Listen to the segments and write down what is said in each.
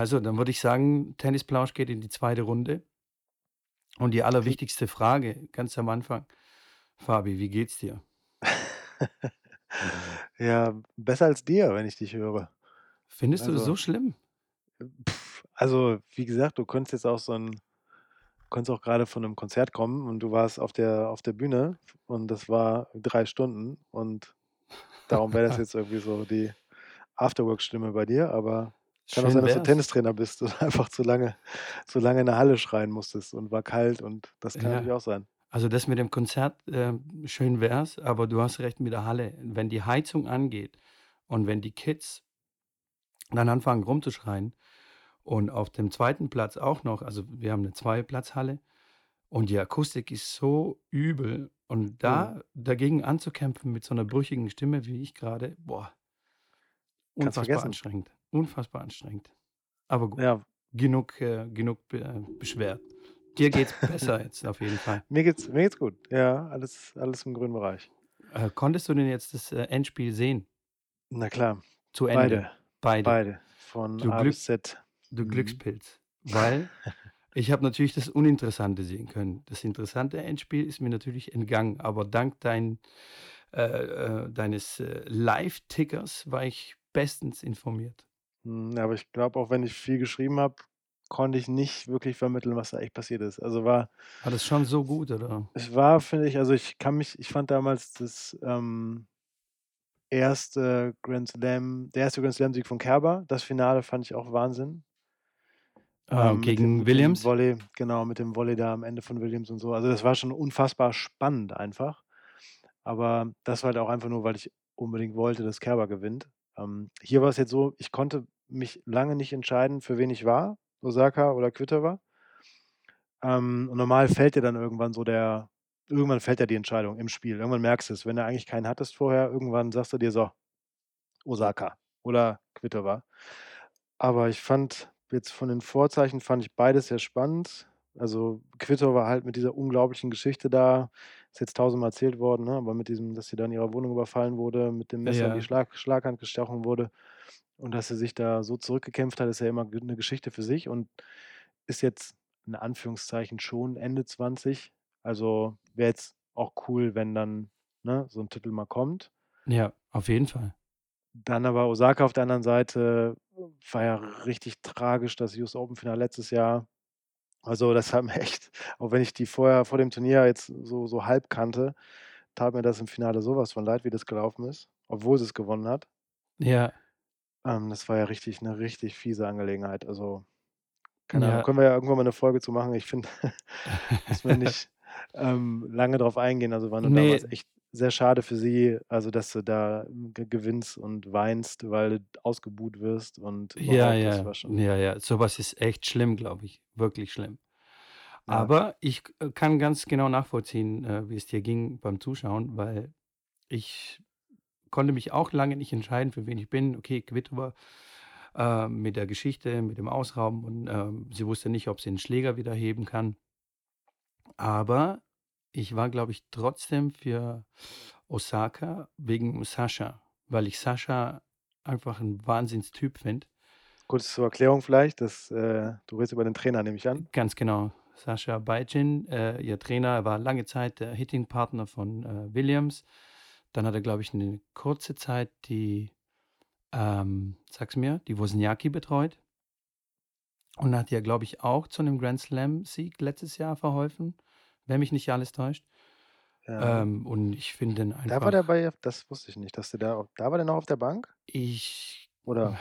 Also, dann würde ich sagen, Tennisplausch geht in die zweite Runde. Und die allerwichtigste Frage ganz am Anfang: Fabi, wie geht's dir? Ja, besser als dir, wenn ich dich höre. Findest du das Also so schlimm? also, wie gesagt, du könntest jetzt auch so 'n konntest auch grade von 'nem Konzert kommen und du warst auf der auf der Bühne und das war 3 Stunden und darum wäre das jetzt irgendwie so die Afterwork-Stimme bei dir, aber kann auch sein, dass du. Tennistrainer bist und einfach zu lange zu lange in der Halle schreien musstest und war kalt und das kann natürlich Ja. auch sein. Also, das mit dem Konzert, ähm, schön wär's, aber du hast recht mit der Halle. Wenn die Heizung angeht und wenn die Kids dann anfangen rumzuschreien und auf dem zweiten Platz auch noch also, wir haben 'ne Zwei-Platz-Halle und die Akustik ist so übel und da dagegen anzukämpfen mit so 'ner brüchigen Stimme wie ich grade, boah Kannst unfassbar vergessen. anstrengend, unfassbar anstrengend. Aber gut, Ja. genug äh, genug äh, beschwert. Dir geht's besser jetzt auf jeden Fall. Mir geht's mir geht's gut. Ja, alles alles im grünen Bereich. Äh, konntest du denn jetzt das, äh, Endspiel sehen? Na klar, Zu Ende, beide, beide. beide, von Du A Glück bis Z. du Mhm. Glückspilz, weil ich habe natürlich das Uninteressante sehen können. Das interessante Endspiel ist mir natürlich entgangen, aber dank dein äh, äh, deines, Live-Tickers war ich bestens informiert. Hm, aber ich glaube, auch wenn ich viel geschrieben habe, konnte ich nicht wirklich vermitteln, was da echt passiert ist. Also, war War das schon so gut, oder? es war, finde ich also, ich kann mich ich fand damals das, ähm 1. Grand Slam der 1. Grand Slam-Sieg von Kerber, das Finale fand ich auch Wahnsinn. Äh, Ähm, mit dem gegen mit dem Williams? Volley genau, mit dem Volley da am Ende von Williams und so. Also, das war schon unfassbar spannend einfach. Aber das war halt auch einfach nur, weil ich unbedingt wollte, dass Kerber gewinnt. Ähm, hier war's jetzt so, ich konnte mich lange nicht entscheiden, für wen ich war, Osaka oder Kvitova. Ähm, und normal fällt dir dann irgendwann so der irgendwann fällt ja die Entscheidung im Spiel. Irgendwann merkst du's, wenn du eigentlich keinen hattest vorher, irgendwann sagst du dir: „So, Osaka oder Kvitova.“ Aber ich fand jetzt von den Vorzeichen fand ich beides sehr spannend. Also, Kvitova halt mit dieser unglaublichen Geschichte da, ist jetzt tausendmal erzählt worden, ne, aber mit diesem dass sie da in ihrer Wohnung überfallen wurde, mit dem Messer in die Ja. Schlag Schlaghand gestochen wurde und dass sie sich da so zurückgekämpft hat, ist ja immer g 'ne Geschichte für sich und ist jetzt in Anführungszeichen schon Ende 20. Also, wäre jetzt auch cool, wenn dann, ne, so 'n Titel mal kommt. Ja, auf jeden Fall. Dann aber Osaka auf der anderen Seite war ja richtig tragisch, das US Open-Finale letztes Jahr. Also, das hat mir echt auch wenn ich die vorher vor dem Turnier jetzt so so halb kannte, tat mir das im Finale so was von leid, wie das gelaufen ist, obwohl sie's gewonnen hat. Ja. Ähm, das war ja richtig 'ne richtig fiese Angelegenheit. Also, keine Ahnung, Ja. können wir ja irgendwann mal 'ne Folge zu machen. Ich finde, müssen wir nicht, ähm, lange drauf eingehen. Also, war nur damals Ne. echt sehr schade für sie, also, dass du da ge gewinnst und weinst, weil du ausgebuht wirst und Ja, überhaupt, das ja, war schon ja, ja. So was ist echt schlimm, glaube ich, wirklich schlimm. Ja. Aber ich äh, kann ganz genau nachvollziehen, äh, wie es dir ging beim Zuschauen, weil ich konnte mich auch lange nicht entscheiden, für wen ich bin. Okay, Kvitova, äh, mit der Geschichte, mit dem Ausrauben und, ähm, sie wusste nicht, ob sie 'n Schläger wieder heben kann. Aber ich war, glaube ich, trotzdem für Osaka wegen Sascha, weil ich Sascha einfach 'n Wahnsinnstyp finde. Kurz zur Erklärung vielleicht, das äh, du redest über den Trainer, nehme ich an? Ganz genau. Sascha Bajin, äh, ihr Trainer war lange Zeit der Hitting-Partner von, äh, Williams. Dann hat er, glaube ich, 'ne kurze Zeit die, ähm, sag's mir, die Wozniacki betreut. Und hat ihr, glaube ich, auch zu 'nem Grand-Slam-Sieg letztes Jahr verholfen, wenn mich nicht alles täuscht. Ja. Ähm, und ich finde den Da war der einfach bei das wusste ich nicht, dass der da da war der noch auf der Bank? Ich Oder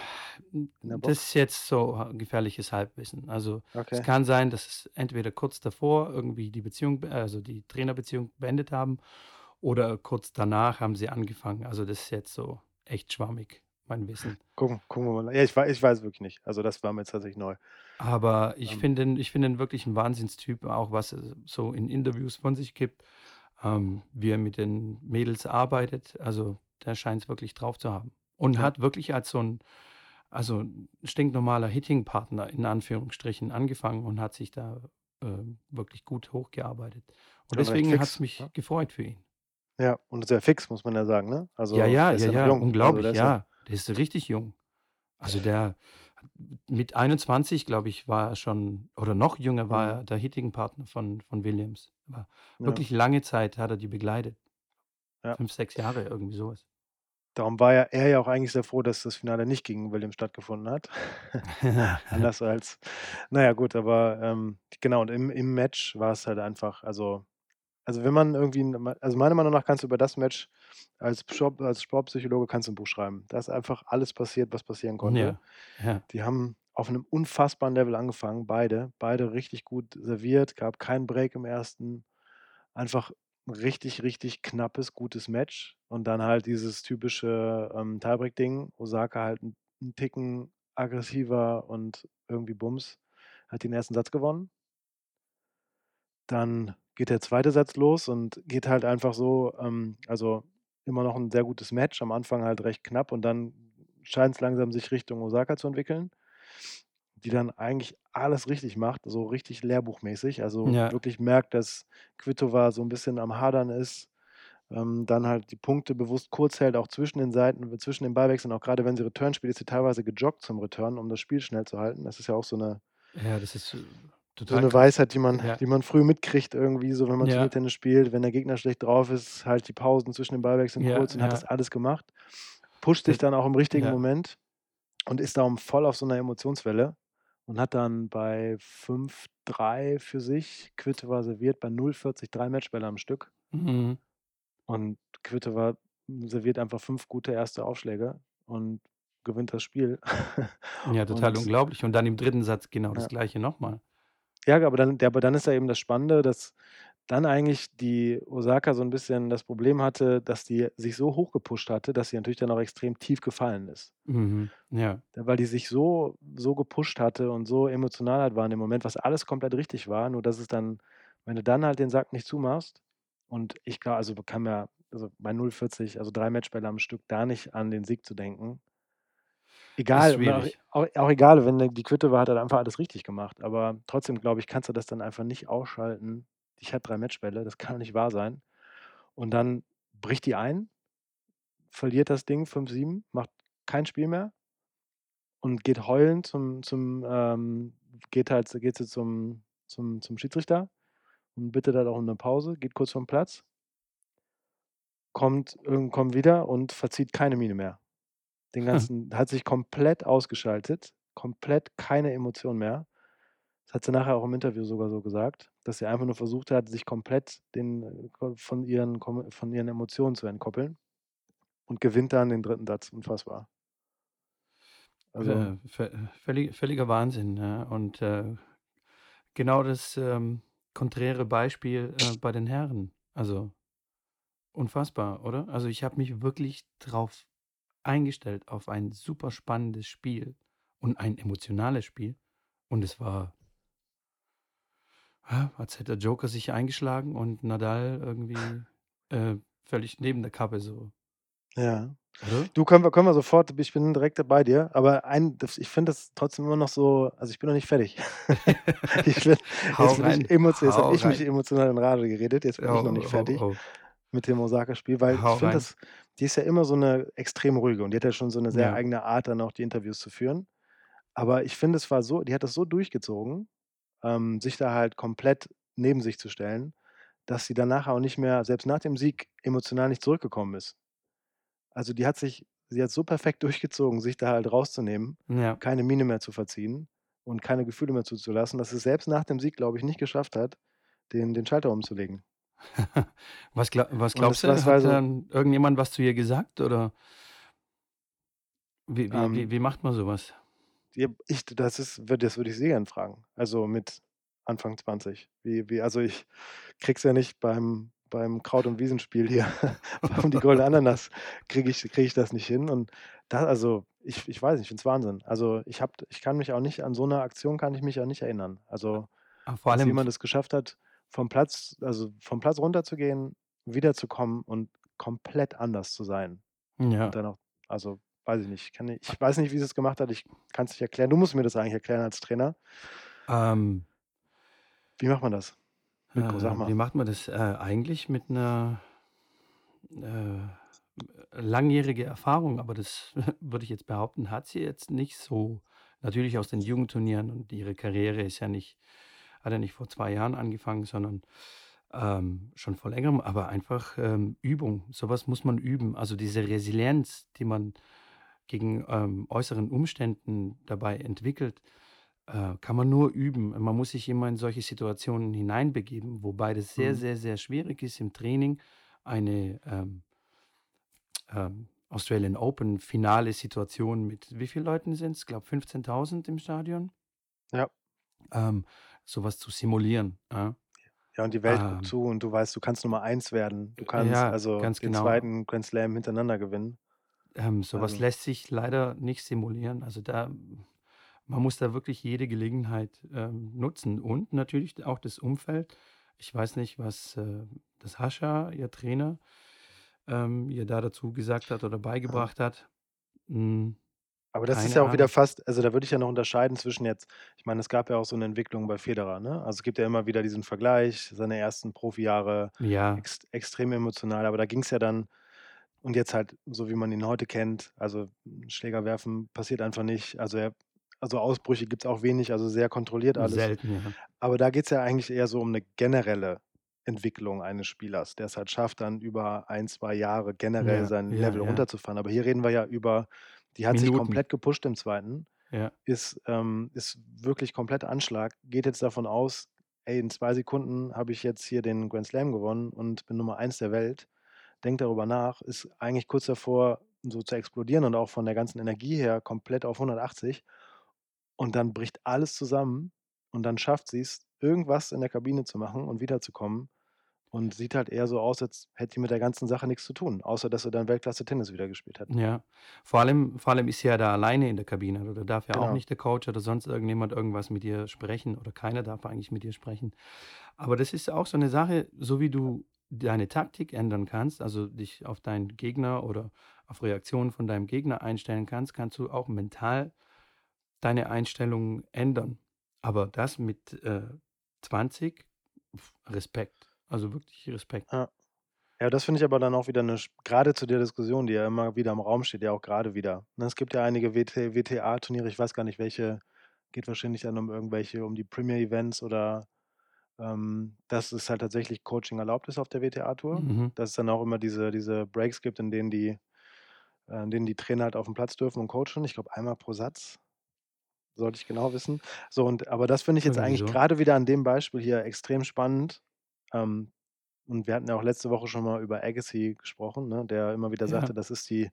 das ist jetzt so gefährliches Halbwissen. Also, es Okay. kann sein, dass es entweder kurz davor irgendwie die Beziehung be also, die Trainerbeziehung beendet haben oder kurz danach haben sie angefangen. Also, das ist jetzt so echt schwammig, mein Wissen. Gucken gucken wir mal. Ja, ich ich weiß wirklich nicht. Also, das war mir jetzt tatsächlich neu. Aber ich Ähm finde ihn ich finde ihn wirklich 'n Wahnsinnstyp, auch was er so in Interviews von sich gibt, ähm, wie er mit den Mädels arbeitet. Also, der scheint's wirklich drauf zu haben und Ja. hat wirklich als so 'n also, 'n stinknormaler Hitting-Partner in Anführungsstrichen angefangen und hat sich da, ähm, wirklich gut hochgearbeitet. Und Aber recht deswegen hat's fix, mich ne? gefreut für ihn. Ja, und sehr fix, muss man ja sagen, ne? Ja, Also, ja, der ist ja, ja noch ja, jung. Also, unglaublich, der ist ja ja. Der ist richtig jung. Also, der Mit 21, glaube ich, war er schon oder noch jünger war Mhm. er der Hitting-Partner von von Williams. Aber Ja. wirklich lange Zeit hat er die begleitet. Ja. 5, 6 Jahre, irgendwie so was. Darum war ja er ja auch eigentlich sehr froh, dass das Finale nicht gegen Williams stattgefunden hat. Anders als na ja, gut, aber, ähm, genau und im im Match war's halt einfach also also, wenn man irgendwie also, meiner Meinung nach kannst du über das Match als Shop als Sportpsychologe kannst du 'n Buch schreiben. Da ist einfach alles passiert, was passieren konnte. Ja, ja. Die haben auf 'nem unfassbaren Level angefangen, beide. Beide richtig gut serviert, gab keinen Break im 1. Einfach 'n richtig, richtig knappes, gutes Match und dann halt dieses typische, ähm, Tie-Break-Ding. Osaka halt 'n 'n Ticken aggressiver und irgendwie Bums, hat den 1. Satz gewonnen. Dann geht der 2. Satz los und geht halt einfach so ähm, also, immer noch 'n sehr gutes Match, am Anfang halt recht knapp und dann scheint's langsam sich Richtung Osaka zu entwickeln, die dann eigentlich alles richtig macht, so richtig lehrbuchmäßig. Also, Ja. wirklich merkt, dass Kvitova so 'n bisschen am Hadern ist, ähm, dann halt die Punkte bewusst kurz hält, auch zwischen den Seiten zwischen den Ballwechseln, auch grade wenn sie Return spielt, ist sie teilweise gejoggt zum Return, um das Spiel schnell zu halten. Das ist ja auch so 'ne Ja, das ist, so total 'ne krass. Weisheit, die man Ja. die man früh mitkriegt irgendwie so, wenn man Ja. Turniertennis spielt. Wenn der Gegner schlecht drauf ist, halt die Pausen zwischen den Ballwechseln Ja, kurz und hat das ja. alles gemacht. Pusht sich dann auch im richtigen ja. Moment und ist darum voll auf so 'ner Emotionswelle und hat dann bei 5:3 für sich Kvitova serviert bei 0:40 3 Matchbälle am Stück. Mhm. Und Kvitova serviert einfach 5 gute 1. Aufschläge und gewinnt das Spiel. Ja, total Und unglaublich. Und dann im 3. Satz genau das Ja. Gleiche noch mal. Ja, aber dann ja, aber dann ist ja eben das Spannende, dass dann eigentlich die Osaka so 'n bisschen das Problem hatte, dass die sich so hochgepusht hatte, dass sie natürlich dann auch extrem tief gefallen ist. Mhm, ja. Weil die sich so so gepusht hatte und so emotional halt war in dem Moment, was alles komplett richtig war, nur dass es dann wenn du dann halt den Sack nicht zumachst und ich also, bekam ja also, bei 0:40, also, 3 Matchbälle am Stück, da nicht an den Sieg zu denken. Egal, auch auch auch egal, wenn die Kvitova hat halt einfach alles richtig gemacht, aber trotzdem, glaube ich, kannst du das dann einfach nicht ausschalten. Ich habe 3 Matchbälle, das kann doch nicht wahr sein. Und dann bricht die ein, verliert das Ding 5:7, macht kein Spiel mehr und geht heulend zum zum, ähm geht halt geht sie zum zum zum Schiedsrichter und bittet halt auch um 'ne Pause, geht kurz vorm Platz kommt kommt wieder und verzieht keine Miene mehr. Den ganzen hat sich komplett ausgeschaltet, komplett keine Emotion mehr. Das hat sie nachher auch im Interview sogar so gesagt, dass sie einfach nur versucht hat, sich komplett den ko von ihren von ihren Emotionen zu entkoppeln und gewinnt dann den 3. Satz, unfassbar. Also Äh, vö völli völliger Wahnsinn, ja. Und, äh, genau das, ähm, konträre Beispiel, äh, bei den Herren. Also unfassbar, oder? Also, ich habe mich wirklich drauf eingestellt auf ein super spannendes Spiel und ein emotionales Spiel und es war als hätte der Joker sich eingeschlagen und Nadal irgendwie, äh, völlig neben der Kappe so. Ja. Oder? Du, können wir können wir sofort ich bin direkt bei dir, aber ein ich finde das trotzdem immer noch so also, ich bin noch nicht fertig. Ich bin jetzt bin rein, ich emotio jetzt habe ich mich emotional in Rage geredet, jetzt bin ich noch Oh, nicht oh, fertig oh. mit dem Osaka-Spiel, weil ich Hau finde rein. das die ist ja immer so 'ne extrem ruhige und die hat ja schon so 'ne sehr Ja. eigene Art, dann auch die Interviews zu führen. Aber ich finde, es war so die hat das so durchgezogen, ähm, sich da halt komplett neben sich zu stellen, dass sie danach auch nicht mehr selbst nach dem Sieg emotional nicht zurückgekommen ist. Also, die hat sich sie hat so perfekt durchgezogen, sich da halt rauszunehmen, Ja. keine Miene mehr zu verziehen und keine Gefühle mehr zuzulassen, dass sie's selbst nach dem Sieg, glaube ich, nicht geschafft hat, den den Schalter umzulegen. Was gla was glaubst das du? war Hat so dann irgendjemand was zu ihr gesagt, oder? Wie wie wie Ähm wie macht man so was? Ja, ich das ist würde das würde ich sie gern fragen. Also, mit Anfang 20. Wie wie also, ich kriege es ja nicht beim beim Kraut und Wiesenspiel hier um die Goldene Ananas kriege ich kriege ich das nicht hin und da also, ich ich weiß nicht, ich finde es Wahnsinn. Also, ich habe ich kann mich auch nicht an so 'ne Aktion kann ich mich auch nicht erinnern. Also, Ah, vor dass allem jemand f es geschafft hat, vom Platz also, vom Platz runterzugehen, wiederzukommen und komplett anders zu sein. Und Ja. dann auch also, weiß ich nicht, kann ich ich weiß nicht, wie sie's gemacht hat, ich kann's nicht erklären. Du musst mir das eigentlich erklären als Trainer. Ähm Wie macht man das? Sag Äh, mal. wie macht man das? Äh, eigentlich mit 'ner, äh, langjährige Erfahrung, aber das würde ich jetzt behaupten, hat sie jetzt nicht so. natürlich aus den Jugendturnieren und ihre Karriere ist ja nicht hat ja nicht vor 2 Jahren angefangen, sondern, ähm, schon vor Längerem, aber einfach, ähm, Übung. So was muss man üben. Also, diese Resilienz, die man gegen, ähm, äußeren Umständen dabei entwickelt, äh, kann man nur üben. Man muss sich immer in solche Situationen hineinbegeben, wobei das sehr, Mhm. sehr, sehr schwierig ist im Training eine, ähm ähm, Australian Open Finale Situation mit wie viel Leuten sind's? Glaube 15.000 im Stadion. Ja. Ähm, so was zu simulieren, ja. Ja, und die Welt guckt Ähm zu und du weißt, du kannst Nummer 1 werden. Du kannst ja, also ganz den genau. 2. Grand Slam hintereinander gewinnen. Ähm, so was Also lässt sich leider nicht simulieren. Also, da man muss da wirklich jede Gelegenheit, ähm, nutzen und natürlich auch das Umfeld. Ich weiß nicht, was, äh, das Hascha, ihr Trainer, ähm, ihr da dazu gesagt hat oder Ja. beigebracht hat. Hm, Aber das ist keine ja auch wieder Ahnung. fast also, da würde ich ja noch unterscheiden zwischen jetzt ich meine, es gab ja auch so 'ne Entwicklung bei Federer, ne? Also, es gibt ja immer wieder diesen Vergleich, seine ersten Profijahre, Ja. ext extrem emotional, aber da ging's ja dann und jetzt halt so, wie man ihn heute kennt, also, Schläger werfen passiert einfach nicht. Also, er also, Ausbrüche gibt's auch wenig, also, sehr kontrolliert alles. Selten, ja. Aber da geht's ja eigentlich eher so um 'ne generelle Entwicklung eines Spielers, der es halt schafft, dann über 1, 2 Jahre generell Ja, sein ja, Level ja. runterzufahren. Aber hier reden wir ja über die hat sich Minuten. komplett gepusht im 2., Ja. ist ähm, ist wirklich komplett Anschlag, geht jetzt davon aus: „Ey, in 2 Sekunden habe ich jetzt hier den Grand Slam gewonnen und bin Nummer 1 der Welt.“ Denkt darüber nach, ist eigentlich kurz davor, so zu explodieren und auch von der ganzen Energie her komplett auf 180. Und dann bricht alles zusammen und dann schafft sie's, irgendwas in der Kabine zu machen und wiederzukommen und sieht halt eher so aus, als hätte die mit der ganzen Sache nix zu tun, außer dass sie dann Weltklasse-Tennis wieder gespielt hat. Ja, vor allem vor allem ist sie ja da alleine in der Kabine. Also, da darf ja auch Genau. nicht der Coach oder sonst irgendjemand irgendwas mit ihr sprechen oder keiner darf eigentlich mit ihr sprechen. Aber das ist auch so 'ne Sache, so wie du deine Taktik ändern kannst, also, dich auf deinen Gegner oder auf Reaktionen von deinem Gegner einstellen kannst, kannst du auch mental deine Einstellung ändern. Aber das mit, äh, 20, Respekt, also, wirklich Respekt. Ja. Ja, das finde ich aber dann auch wieder 'ne sch grade zu der Diskussion, die ja immer wieder im Raum steht, ja auch grade wieder, ne? Es gibt ja einige WT WTA-Turniere, ich weiß gar nicht welche, geht wahrscheinlich dann um irgendwelche um die Premier Events oder, ähm, dass es halt tatsächlich Coaching erlaubt ist auf der WTA-Tour. Mhm. Dass es dann auch immer diese diese Breaks gibt, in denen die äh, in denen die Trainer halt aufm Platz dürfen und coachen. Ich glaube, einmal pro Satz, sollte ich genau wissen. So und aber das finde ich jetzt Irgendwie eigentlich so. grade wieder an dem Beispiel hier extrem spannend. Ähm, und wir hatten ja auch letzte Woche schon mal über Agassi gesprochen, ne, der immer wieder Ja. sagte, das ist die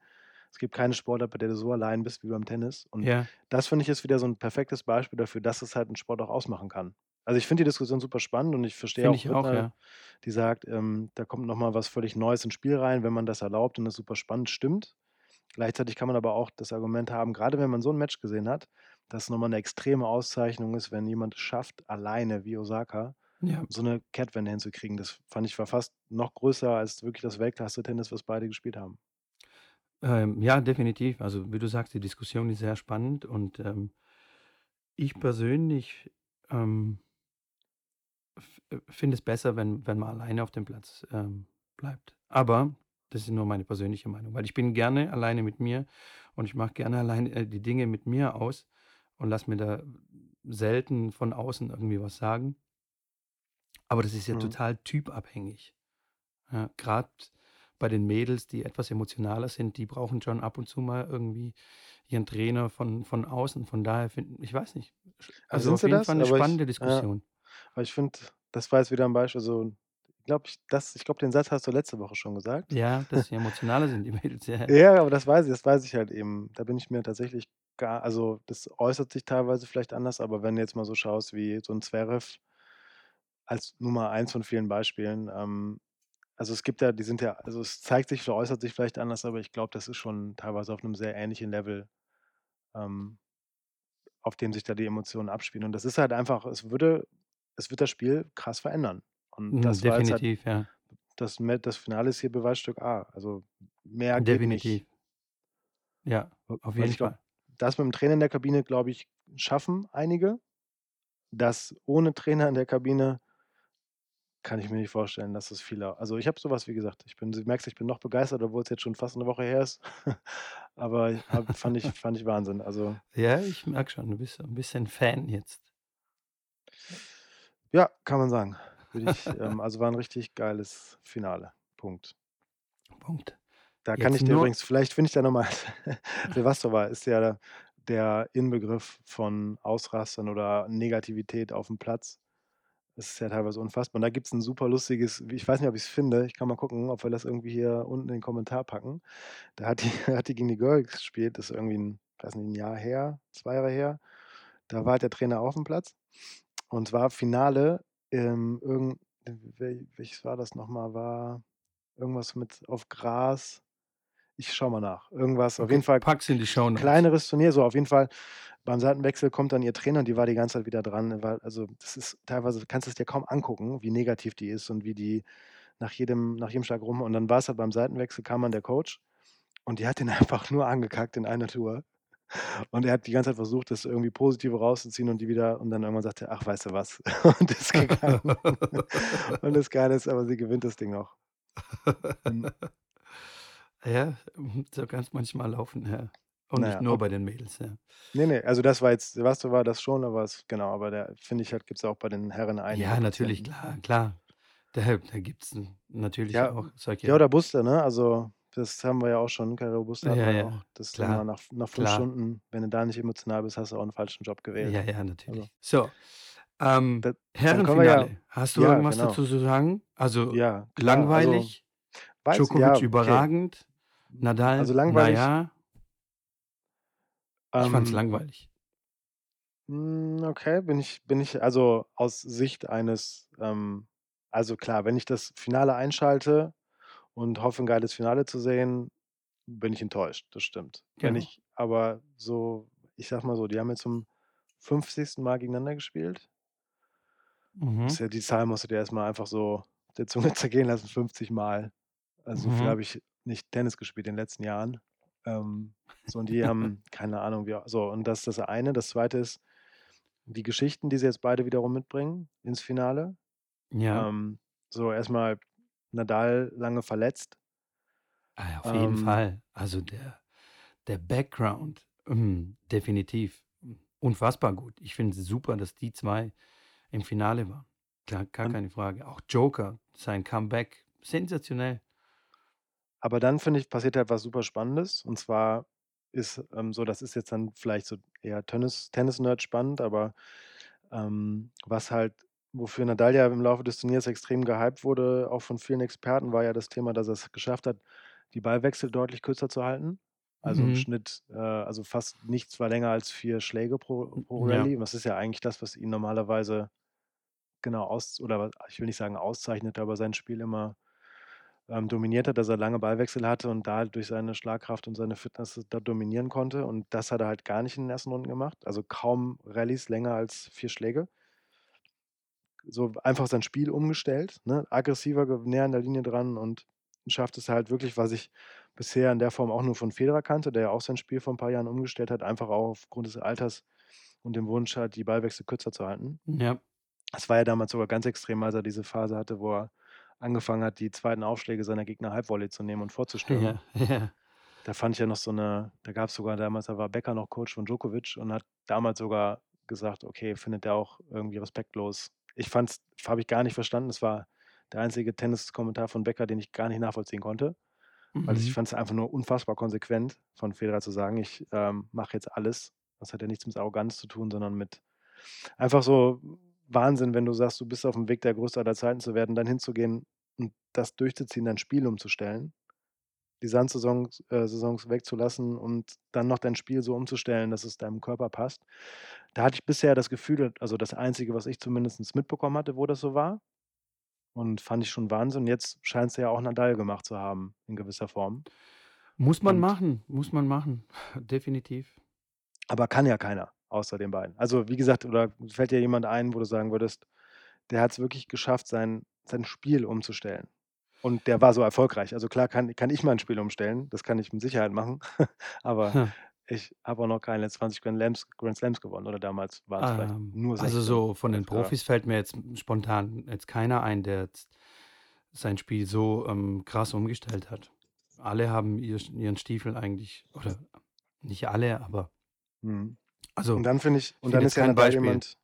es gibt keine Sportart, bei der du so allein bist wie beim Tennis. Und Ja. das finde ich ist wieder so 'n perfektes Beispiel dafür, dass es halt 'n Sport auch ausmachen kann. Also, ich finde die Diskussion super spannend und ich verstehe auch ich auch, Rittner, ja. die sagt, ähm, da kommt noch mal was völlig Neues ins Spiel rein, wenn man das erlaubt und das super spannend, stimmt. Gleichzeitig kann man aber auch das Argument haben, grade wenn man so 'n Match gesehen hat, dass noch mal 'ne extreme Auszeichnung ist, wenn jemand es schafft, alleine wie Osaka Ja. so 'ne Kehrtwende hinzukriegen. Das fand ich war fast noch größer als wirklich das Weltklasse-Tennis, was beide gespielt haben. Ähm, ja, definitiv. Also, wie du sagst, die Diskussion ist sehr spannend und, ähm ich persönlich, ähm äh, finde es besser, wenn wenn man alleine auf dem Platz, ähm, bleibt. Aber das ist nur meine persönliche Meinung, weil ich bin gerne alleine mit mir und ich mache gerne allein, äh, die Dinge mit mir aus und lasse mir da selten von außen irgendwie was sagen. Aber das ist ja Mhm. total typabhängig. Ja, grad bei den Mädels, die etwas emotionaler sind, die brauchen schon ab und zu mal irgendwie ihren Trainer von von außen. Von daher finde ich weiß nicht. Ah, also, sind auf sie jeden das? Fall 'ne Aber ich spannende ja, Diskussion. aber ich finde, das war jetzt wieder 'n Beispiel so glaube ich das ich glaube, den Satz hast du letzte Woche schon gesagt. Ja, dass sie emotionaler sind, die Mädels, ja, ja. Ja, aber das weiß ich das weiß ich halt eben. Da bin ich mir tatsächlich gar also, das äußert sich teilweise vielleicht anders, aber wenn du jetzt mal so schaust wie so 'n Zverev als Nummer 1 von vielen Beispielen, ähm also, es gibt ja die sind ja also, es zeigt sich oder äußert sich vielleicht anders, aber ich glaube, das ist schon teilweise auf 'nem sehr ähnlichen Level, ähm auf dem sich da die Emotionen abspielen. Und das ist halt einfach es würde es wird das Spiel krass verändern. Und Mhm, das war jetzt halt definitiv, ja. das das Finale ist hier Beweisstück A. Also, mehr geht nicht. Definitiv. Ja, auf jeden Fall. das mit'm Trainer in der Kabine, glaube ich, schaffen einige. Das ohne Trainer in der Kabine kann ich mir nicht vorstellen, dass es viele also, ich habe so was wie gesagt, ich bin du merkst, ich bin noch begeistert, obwohl's jetzt schon fast 'ne Woche her ist. Aber habe fand ich fand ich Wahnsinn. Also Ja, ich merke schon, du bist so 'n bisschen Fan jetzt. Ja, kann man sagen. Ich ähm, also, war 'n richtig geiles Finale. Punkt. Punkt. Da kann Jetzt ich dir übrigens vielleicht finde ich da noch mal Silvastrowa ist ja der Inbegriff von Ausrastern oder Negativität aufm Platz. Das ist ja teilweise unfassbar. Und da gibt's 'n super lustiges ich weiß nicht, ob ich's finde. Ich kann mal gucken, ob wir das irgendwie hier unten in den Kommentar packen. Da hat die hat die gegen die Girls gespielt, das ist irgendwie 'n weiß nicht, 'n Jahr her, 2 Jahre her. Da war halt der Trainer aufm Platz und es war Finale, ähm, irgend wel welches war das noch mal? War irgendwas mit auf Gras. Ich schaue mal nach. Irgendwas, auf jeden Fall pack's in die Shownotes. kleineres Turnier, so auf jeden Fall beim Seitenwechsel kommt dann ihr Trainer und die war die ganze Zeit wieder dran, weil also, das ist teilweise kannst du es dir kaum angucken, wie negativ die ist und wie die nach jedem nach jedem Schlag rum und dann war's halt beim Seitenwechsel kam dann der Coach und die hat den einfach nur angekackt in einer Tour. Und er hat die ganze Zeit versucht, das irgendwie Positive rauszuziehen und die wieder und dann irgendwann sagt er: „Ach, weißt du was?“ Und ist gegangen. Und das Geile ist aber, sie gewinnt das Ding noch. Ja, so kann's manchmal laufen, ja. Und Na nicht ja, nur ob bei den Mädels, ja. Ne, ne, also, das war jetzt Silvastrowa das schon, aber es genau, aber der finde ich halt gibt's auch bei den Herren einige Ja, natürlich, Patienten. klar, klar. Da da gibt's n natürlich Ja, auch ja solche oder Buster, ne? Also, das haben wir ja auch schon Carrero Buster Ja, ja ja, auch, dass du mal klar, nach nach 5 klar. Stunden wenn du da nicht emotional bist, hast du auch 'n falschen Job gewählt. Ja, ja, Also natürlich. So, ähm, Da dann können wir ja Herrenfinale. Hast du ja, irgendwas genau. dazu zu sagen? Also, Ja, klar, also langweilig, weiß ja, Djokovic okay. überragend, Nadal, na langweilig ja. Ich Ähm langweilig. Hm, okay, bin ich bin ich also, aus Sicht eines ähm, also, klar, wenn ich das Finale einschalte und hoffe, 'n geiles Finale zu sehen, bin ich enttäuscht, das stimmt. Wenn Genau. ich aber so ich sage mal so, die haben jetzt zum 50. Mal gegeneinander gespielt. Mhm. Ist ja die Zahl musst du dir erst mal einfach so der Zunge zergehen lassen, 50 Mal. Also, so viel Mhm. habe ich nicht Tennis gespielt in den letzten Jahren. Ähm, so und die haben keine Ahnung, wie a so und das ist das eine. Das zweite ist die Geschichten, die sie jetzt beide wiederum mitbringen ins Finale. Ja. Ähm, so erst mal Nadal lange verletzt. Ah auf jeden Ähm Fall. Also, der der Background, hm, definitiv, unfassbar gut. Ich finde es super, dass die 2 im Finale waren. Gar gar keine Frage. Auch Joker, sein Comeback, sensationell. Aber dann, finde ich, passiert halt was super Spannendes. Und zwar ist, ähm, so das ist jetzt dann vielleicht so eher Tennis-Nerd spannend, aber, ähm, was halt wofür Nadal ja im Laufe des Turniers extrem gehypt wurde, auch von vielen Experten, war ja das Thema, dass er's geschafft hat, die Ballwechsel deutlich kürzer zu halten. Also, im Mhm. Schnitt äh, also, fast nichts war länger als 4 Schläge pro pro ja. Rallye. Und das ist ja eigentlich das, was ihn normalerweise genau aus oder ich will nicht sagen auszeichnet, aber sein Spiel immer, ähm, dominiert hat, dass er lange Ballwechsel hatte und da halt durch seine Schlagkraft und seine Fitness da dominieren konnte. Und das hat er halt gar nicht in den ersten Runden gemacht, also, kaum Rallyes länger als 4 Schläge. So einfach sein Spiel umgestellt, ne? Aggressiver, näher an der Linie dran und schafft es halt wirklich, was ich bisher in der Form auch nur von Federer kannte, der ja auch sein Spiel vor 'n paar Jahren umgestellt hat, einfach auch aufgrund des Alters und dem Wunsch halt, die Ballwechsel kürzer zu halten. Ja. Das war ja damals sogar ganz extrem, als er diese Phase hatte, wo er angefangen hat, die zweiten Aufschläge seiner Gegner Halbvolley zu nehmen und vorzustürmen. Ja, ja. Da fand ich ja noch so 'ne da gab's sogar damals da war Becker noch Coach von Djokovic und hat damals sogar gesagt: „Okay, findet er auch irgendwie respektlos.“ Ich fand's habe ich gar nicht verstanden. Das war der einzige Tenniskommentar von Becker, den ich gar nicht nachvollziehen konnte, weil ich Mhm. fand's einfach nur unfassbar konsequent von Federer zu sagen: „Ich, ähm, mache jetzt alles.“ Das hat ja nichts mit Arroganz zu tun, sondern mit einfach so Wahnsinn, wenn du sagst, du bist aufm Weg, der Größte aller Zeiten zu werden, dann hinzugehen und das durchzuziehen, dein Spiel umzustellen, die Sandsaisons äh, Saisons wegzulassen und dann noch dein Spiel so umzustellen, dass es deinem Körper passt. Da hatte ich bisher das Gefühl also, das Einzige, was ich zumindest mitbekommen hatte, wo das so war und fand ich schon Wahnsinn. Jetzt scheint's ja auch Nadal gemacht zu haben in gewisser Form. Muss man Und machen, muss man machen, definitiv. Aber kann ja keiner außer den beiden. Also, wie gesagt oder fällt dir jemand ein, wo du sagen würdest, der hat's wirklich geschafft, sein sein Spiel umzustellen und der war so erfolgreich. Also, klar kann kann ich mein Spiel umstellen, das kann ich mit Sicherheit machen, aber ich habe auch noch keine 20 Grand Slams Grand Slams gewonnen oder damals waren's vielleicht Ähm, nur also 16 so von den Profis fällt mir jetzt spontan jetzt keiner ein, der jetzt sein Spiel so, ähm, krass umgestellt hat. Alle haben ihr ihren Stiefel eigentlich oder nicht alle, aber Mhm. Und also, dann finde ich und dann ist ja Nadal Beispiel. jemand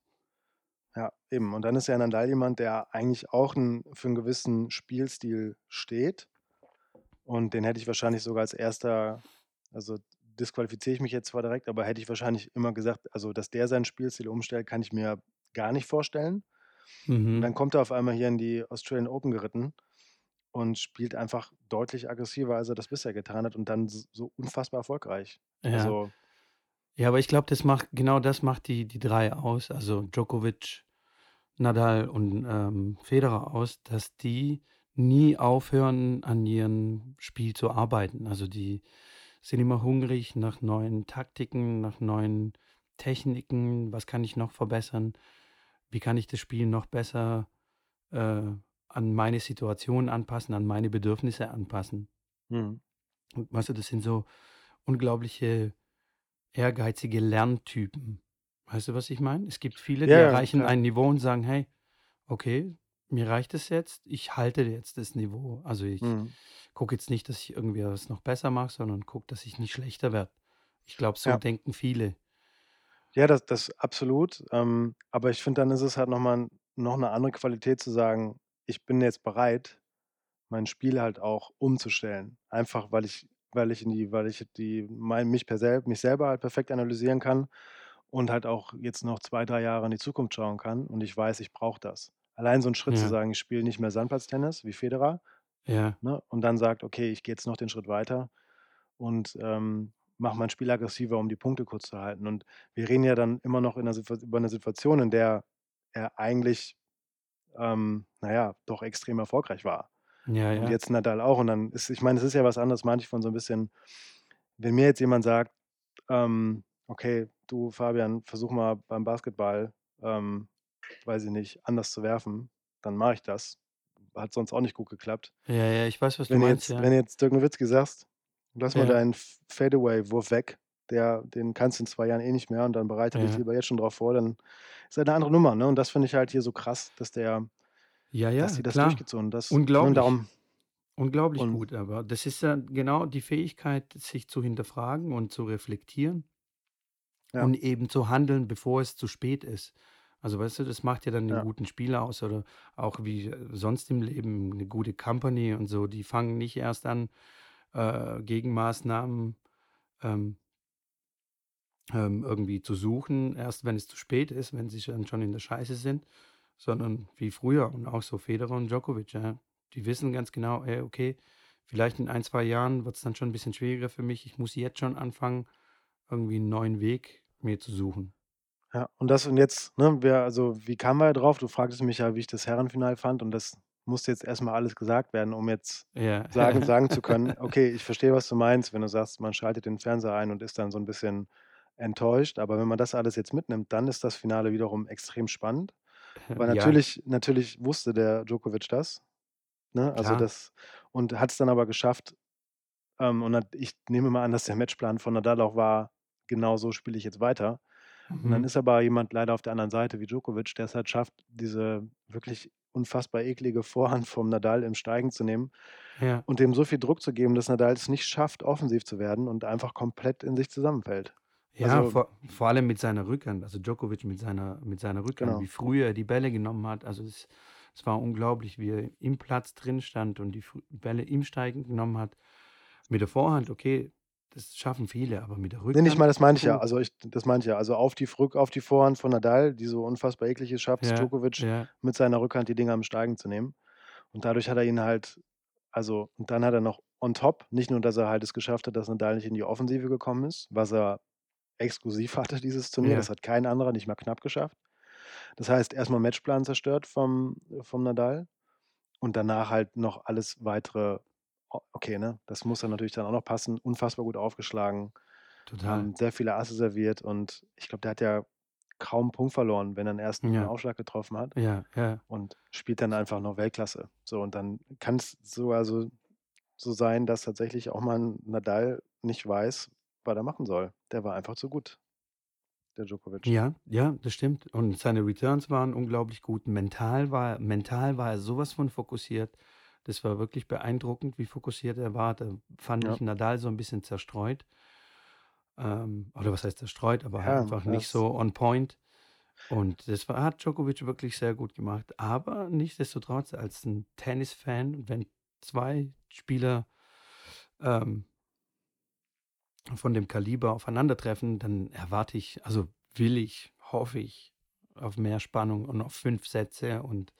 ja, eben. Und dann ist ja Nadal jemand, der eigentlich auch 'n für 'n gewissen Spielstil steht. Und den hätte ich wahrscheinlich sogar als 1. also, disqualifiziere ich mich jetzt zwar direkt, aber hätte ich wahrscheinlich immer gesagt also, dass der seinen Spielstil umstellt, kann ich mir gar nicht vorstellen. Und Mhm. dann kommt er auf einmal hier in die Australian Open geritten und spielt einfach deutlich aggressiver, als er das bisher getan hat und dann so unfassbar erfolgreich. Ja. Also Ja, aber ich glaube, das macht genau das macht die die 3 aus, also Djokovic, Nadal und, ähm, Federer aus, dass die nie aufhören, an ihrem Spiel zu arbeiten. Also, die sind immer hungrig nach neuen Taktiken, nach neuen Techniken. Was kann ich noch verbessern? Wie kann ich das Spiel noch besser, äh, an meine Situation anpassen, an meine Bedürfnisse anpassen? Mhm. Und weißt du, das sind so unglaubliche ehrgeizige Lerntypen. Weißt du, was ich meine? Es gibt viele, Ja, die ja, erreichen klar. ein Niveau und sagen: „Hey, okay, mir reicht es jetzt. Ich halte jetzt das Niveau. Also, ich Mhm. gucke jetzt nicht, dass ich irgendwie was noch besser mache, sondern gucke, dass ich nicht schlechter werde.“ Ich glaube, so Ja. denken viele. Ja, das das absolut. Ähm, aber ich finde, dann ist es halt noch mal 'n noch 'ne andere Qualität zu sagen: „Ich bin jetzt bereit, mein Spiel halt auch umzustellen.“ Einfach, weil ich weil ich in die weil ich die mein mich per sel mich selber halt perfekt analysieren kann und halt auch jetzt noch 2, 3 Jahre in die Zukunft schauen kann und ich weiß, ich brauche das. Allein so 'n Schritt zu Ja. sagen, ich spiele nicht mehr Sandplatztennis wie Federer, Ja. ne, und dann sagt: „Okay, ich gehe jetzt noch den Schritt weiter und, ähm, mache mein Spiel aggressiver, um die Punkte kurz zu halten.“ Und wir reden ja dann immer noch in 'ner Situat über 'ne Situation, in der er eigentlich, ähm, na ja, doch extrem erfolgreich war. Ja, Und ja. jetzt Nadal auch und dann ist ich meine, es ist ja was anderes manchmal so 'n bisschen wenn mir jetzt jemand sagt, ähm: „Okay, du Fabian, versuch mal beim Basketball, ähm, weiß ich nicht, anders zu werfen“, dann mache ich das. Hat sonst auch nicht gut geklappt. Ja, ja, ich weiß, was du Wenn du meinst, jetzt ja. wenn jetzt Dirk Nowitzki sagst: „Lass mal deinen Fadeaway-Wurf weg, der den kannst du in 2 Jahren eh nicht mehr und dann bereite dich lieber jetzt schon drauf vor“, dann ist halt 'ne andere Nummer, ne? Und das finde ich halt hier so krass, dass der Ja, dass ja, die das klar. durchgezogen das Unglaublich. darum Unglaublich und gut, aber das ist ja genau die Fähigkeit, sich zu hinterfragen und zu reflektieren Ja. und eben zu handeln, bevor es zu spät ist. Also, weißt du, das macht ja dann den Ja. guten Spieler aus oder auch wie, äh, sonst im Leben 'ne gute Company und so. Die fangen nicht erst an, äh, Gegenmaßnahmen, ähm ähm, irgendwie zu suchen, erst wenn es zu spät ist, wenn sie dann schon in der Scheiße sind, sondern wie früher und auch so Federer und Djokovic, ja. Die wissen ganz genau: „Ey, okay, vielleicht in 1, 2 Jahren wird's dann schon 'n bisschen schwieriger für mich. Ich muss jetzt schon anfangen, irgendwie 'n neuen Weg mir zu suchen.“ Ja, und das und jetzt, ne, wir also, wie kamen wir drauf? Du fragtest mich ja, wie ich das Herrenfinale fand und das musste jetzt erst mal alles gesagt werden, um jetzt Ja. sagen sagen zu können: „Okay, ich verstehe, was du meinst“, wenn du sagst, man schaltet den Fernseher ein und ist dann so 'n bisschen enttäuscht. Aber wenn man das alles jetzt mitnimmt, dann ist das Finale wiederum extrem spannend, weil Ja. natürlich natürlich wusste der Djokovic das, ne? Also, Klar. das und hat's dann aber geschafft, ähm, und hat ich nehme mal an, dass der Matchplan von Nadal auch war: „Genau so spiele ich jetzt weiter.“ Und dann Mhm. ist aber jemand leider auf der anderen Seite wie Djokovic, der's halt schafft, diese wirklich unfassbar eklige Vorhand vom Nadal im Steigen zu nehmen Ja. und dem so viel Druck zu geben, dass Nadal es nicht schafft, offensiv zu werden und einfach komplett in sich zusammenfällt. Ja, Also vor vor allem mit seiner Rückhand, also Djokovic mit seiner mit seiner Rückhand, wie Genau. früh er die Bälle genommen hat. Also, es es war unglaublich, wie er im Platz drin stand und die Bälle im Steigen genommen hat. Mit der Vorhand, okay, das schaffen viele, aber mit der Ne, nicht Rückhand, mal, das meinte ich ja. Also, ich das meinte ich ja. Also, auf die Rück auf die Vorhand von Nadal, die so unfassbar eklig ist, schafft's Ja, Djokovic ja. mit seiner Rückhand, die Dinger im Steigen zu nehmen. Und dadurch hat er ihn halt also, und dann hat er noch on top nicht nur, dass er halt es geschafft hat, dass Nadal nicht in die Offensive gekommen ist, was er exklusiv hatte, dieses Turnier. Das Ja. hat kein anderer nicht mal knapp geschafft. Das heißt, erst mal Matchplan zerstört vom vom Nadal und danach halt noch alles Weitere okay, ne? Das muss dann natürlich dann auch noch passen. Unfassbar gut aufgeschlagen, Total. ähm, sehr viele Asse serviert und ich glaube, der hat ja kaum 'n Punkt verloren, wenn er 'n 1. Ja. Aufschlag getroffen hat Ja, ja. und spielt dann einfach noch Weltklasse. So, und dann kann's sogar so so sein, dass tatsächlich auch mal Nadal nicht weiß was er machen soll. Der war einfach zu gut, der Djokovic. Ja, ja, das stimmt. Und seine Returns waren unglaublich gut. Mental war mental war er sowas von fokussiert. Das war wirklich beeindruckend, wie fokussiert er war. Da fand Ja. ich Nadal so 'n bisschen zerstreut. Ähm, oder was heißt zerstreut, aber halt Ja, einfach nicht so on point. Und das war hat Djokovic wirklich sehr gut gemacht. Aber nichtsdestotrotz als 'n Tennisfan, wenn 2 Spieler, ähm von dem Kaliber aufeinandertreffen, dann erwarte ich also will ich, hoffe ich auf mehr Spannung und auf 5 Sätze und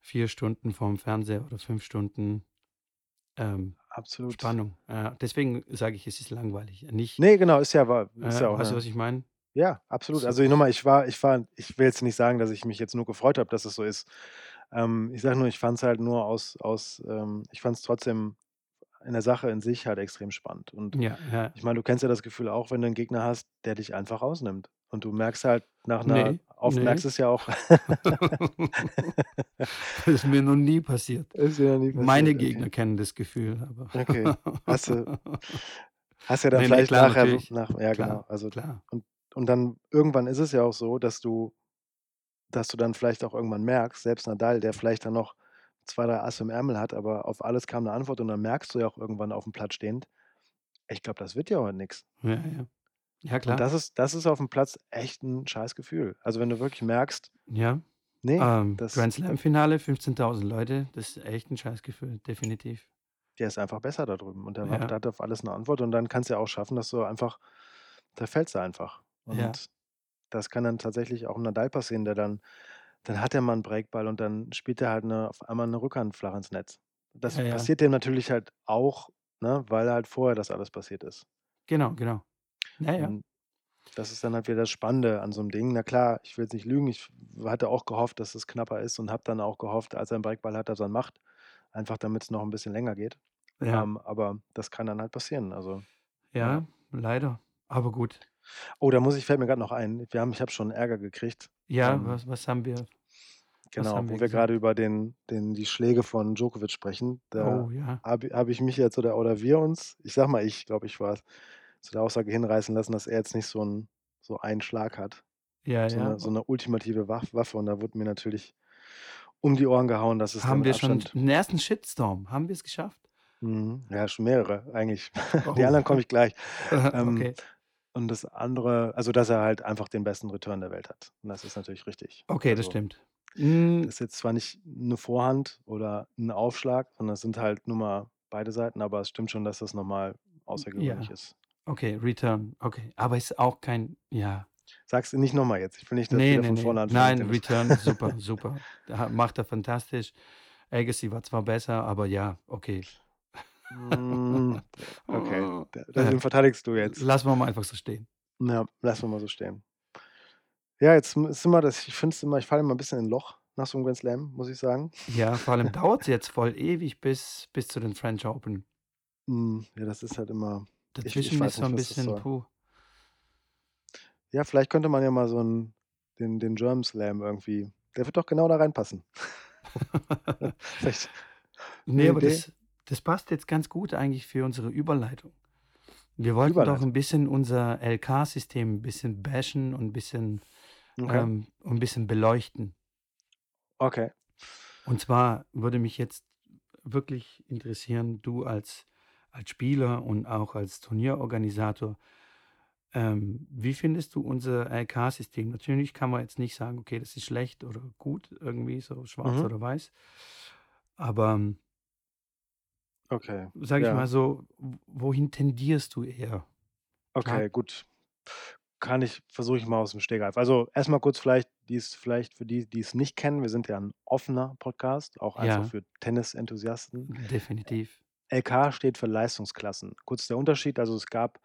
4 Stunden vorm Fernseher oder 5 Stunden, ähm, Absolut. Spannung. Ja, deswegen sage ich, es ist langweilig. Nicht Ne, genau, ist ja wa ist äh, ja auch weißt du, was ich meine? ja, absolut. So Also, noch mal, ich war ich war ich will jetzt nicht sagen, dass ich mich jetzt nur gefreut habe, dass es so ist. Ähm, ich sage nur, ich fand's halt nur aus aus, ähm ich fand's trotzdem in der Sache in sich halt extrem spannend. Und Ja, ja. ich meine, du kennst ja das Gefühl auch, wenn du 'n Gegner hast, der dich einfach rausnimmt. Und du merkst halt nach 'ner Ne, oft merkst ne. du's ja auch. Das ist mir noch nie passiert. Ist noch nie Meine passiert, okay. Gegner kennen das Gefühl, aber Okay. Hast du hast ja dann Ne, ne, vielleicht klar, nachher natürlich. nach ja, genau. Klar, Also, klar. und und dann irgendwann ist es ja auch so, dass du dass du dann vielleicht auch irgendwann merkst, selbst Nadal, der vielleicht dann noch 2, 3 Asse im Ärmel hat, aber auf alles kam 'ne Antwort und dann merkst du ja auch irgendwann aufm Platz stehend: „Ich glaube, das wird hier heute nix.“ Ja, ja. Ja, Und klar. das ist das ist aufm Platz echt 'n scheiß Gefühl. Also, wenn du wirklich merkst Ja. ne, Ähm, das Grand Slam Finale, 15.000 Leute, das ist echt 'n Scheißgefühl, definitiv. der ist einfach besser da drüben und der hat Ja. hat auf alles 'ne Antwort und dann kannst du ja auch schaffen, dass du einfach da fällst du einfach. Ja. Und das kann dann tatsächlich auch 'm Nadal passieren, der dann dann hat er mal 'n Breakball und dann spielt er halt 'ne auf einmal 'ne Rückhand flach ins Netz. Das Ja, ja. passiert dem natürlich halt auch, ne, weil halt vorher das alles passiert ist. Genau, genau. Ja, ja. Und das ist dann halt wieder das Spannende an so 'nem Ding. Na klar, ich will jetzt nicht lügen, ich hatte auch gehofft, dass es knapper ist und habe dann auch gehofft, als er 'n Breakball hat, dass er ihn macht, einfach damit's noch 'n bisschen länger geht. Ja. Ähm, aber das kann dann halt passieren, also, ja. Ja, leider, aber gut. Oh, da muss ich fällt mir grad noch ein. Wir haben ich habe schon Ärger gekriegt. Ja, Ähm was was haben wir Genau, haben wir wo wir grade gesagt? über den den die Schläge von Djokovic sprechen. Da Oh, ja. habe habe ich mich jetzt oder oder wir uns ich sage mal, ich glaube, ich war's, zu der Aussage hinreißen lassen, dass er jetzt nicht so 'n so einen Schlag hat, Ja, so ja. 'ne so 'ne ultimative Waf Waffe und da wurde mir natürlich um die Ohren gehauen, dass es Haben wir schon Abstand 'n ersten Shitstorm haben wir's geschafft? Mhm. Ja, schon mehrere eigentlich. Die Oh. anderen komme ich gleich. Ähm, Okay. Und das andere also, dass er halt einfach den besten Return der Welt hat. Und das ist natürlich richtig. Okay, das Also stimmt. Hm. ist jetzt zwar nicht 'ne Vorhand oder 'n Aufschlag, sondern es sind halt nun mal beide Seiten, aber es stimmt schon, dass das noch mal außergewöhnlich Ja. ist. Okay, Return, okay. Aber ist auch kein ja. Sag's nicht noch mal jetzt. Ich will nicht, dass Ne, wieder ne, von ne. vorne anfangen Nein. Return, super, super. Macht er fantastisch. Agassi war zwar besser, aber ja, okay. Hm, okay, Oh. den verteidigst du jetzt. Lassen wir mal einfach so stehen. Ja, lassen wir mal so stehen. Ja, jetzt ist immer das ich finde es immer ich falle immer 'n bisschen in 'n Loch nach so 'nem Grand Slam, muss ich sagen. Ja, vor allem dauert's jetzt voll ewig bis bis zu den French Open. Hm, ja, das ist halt immer ich ich Dazwischen ist so nicht, 'n was das bisschen puh. Ja, vielleicht könnte man ja mal so 'n den den German Slam irgendwie der wird doch genau da reinpassen. Vielleicht Ne, 'ne aber das das passt jetzt ganz gut eigentlich für unsere Überleitung. Wir wollten doch 'n Überleitung. bisschen unser LK-System 'n bisschen bashen und 'n bisschen Okay. ähm, 'n bisschen beleuchten. Okay. Und zwar würde mich jetzt wirklich interessieren, du als als Spieler und auch als Turnierorganisator, ähm, wie findest du unser LK-System? Natürlich kann man jetzt nicht sagen: „Okay, das ist schlecht oder gut“, irgendwie so schwarz Mhm. oder weiß. Aber Okay, sage ich ja. mal so, wohin tendierst du eher? Okay, gut. Kann ich versuche ich mal aus'm Stegreif. Also, erst mal kurz vielleicht, die's vielleicht für die, die's nicht kennen, wir sind ja 'n offener Podcast, auch einfach Ja. für Tennisenthusiasten. Definitiv. LK steht für Leistungsklassen. Kurz der Unterschied, also, es gab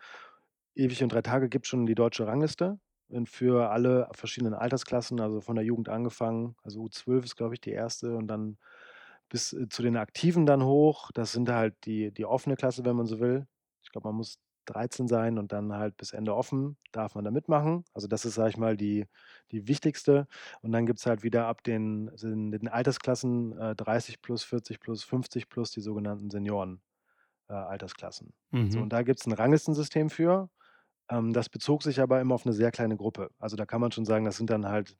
ewig und 3 Tage gibt's schon die deutsche Rangliste für alle verschiedenen Altersklassen, also, von der Jugend angefangen, also, U12 ist, glaube ich, die 1. und dann bis, äh, zu den Aktiven dann hoch. Das sind halt die die offene Klasse, wenn man so will. Ich glaube, man muss 13 sein und dann halt bis Ende offen darf man da mitmachen. Also, das ist, sage ich mal, die die wichtigste. Und dann gibt's halt wieder ab den sind den Altersklassen, äh, 30 plus, 40 plus, 50 plus die sogenannten Senioren äh, Altersklassen. So, Mhm. und da gibt's 'n Ranglistensystem für. Ähm, das bezog sich aber immer auf 'ne sehr kleine Gruppe. Also, da kann man schon sagen, das sind dann halt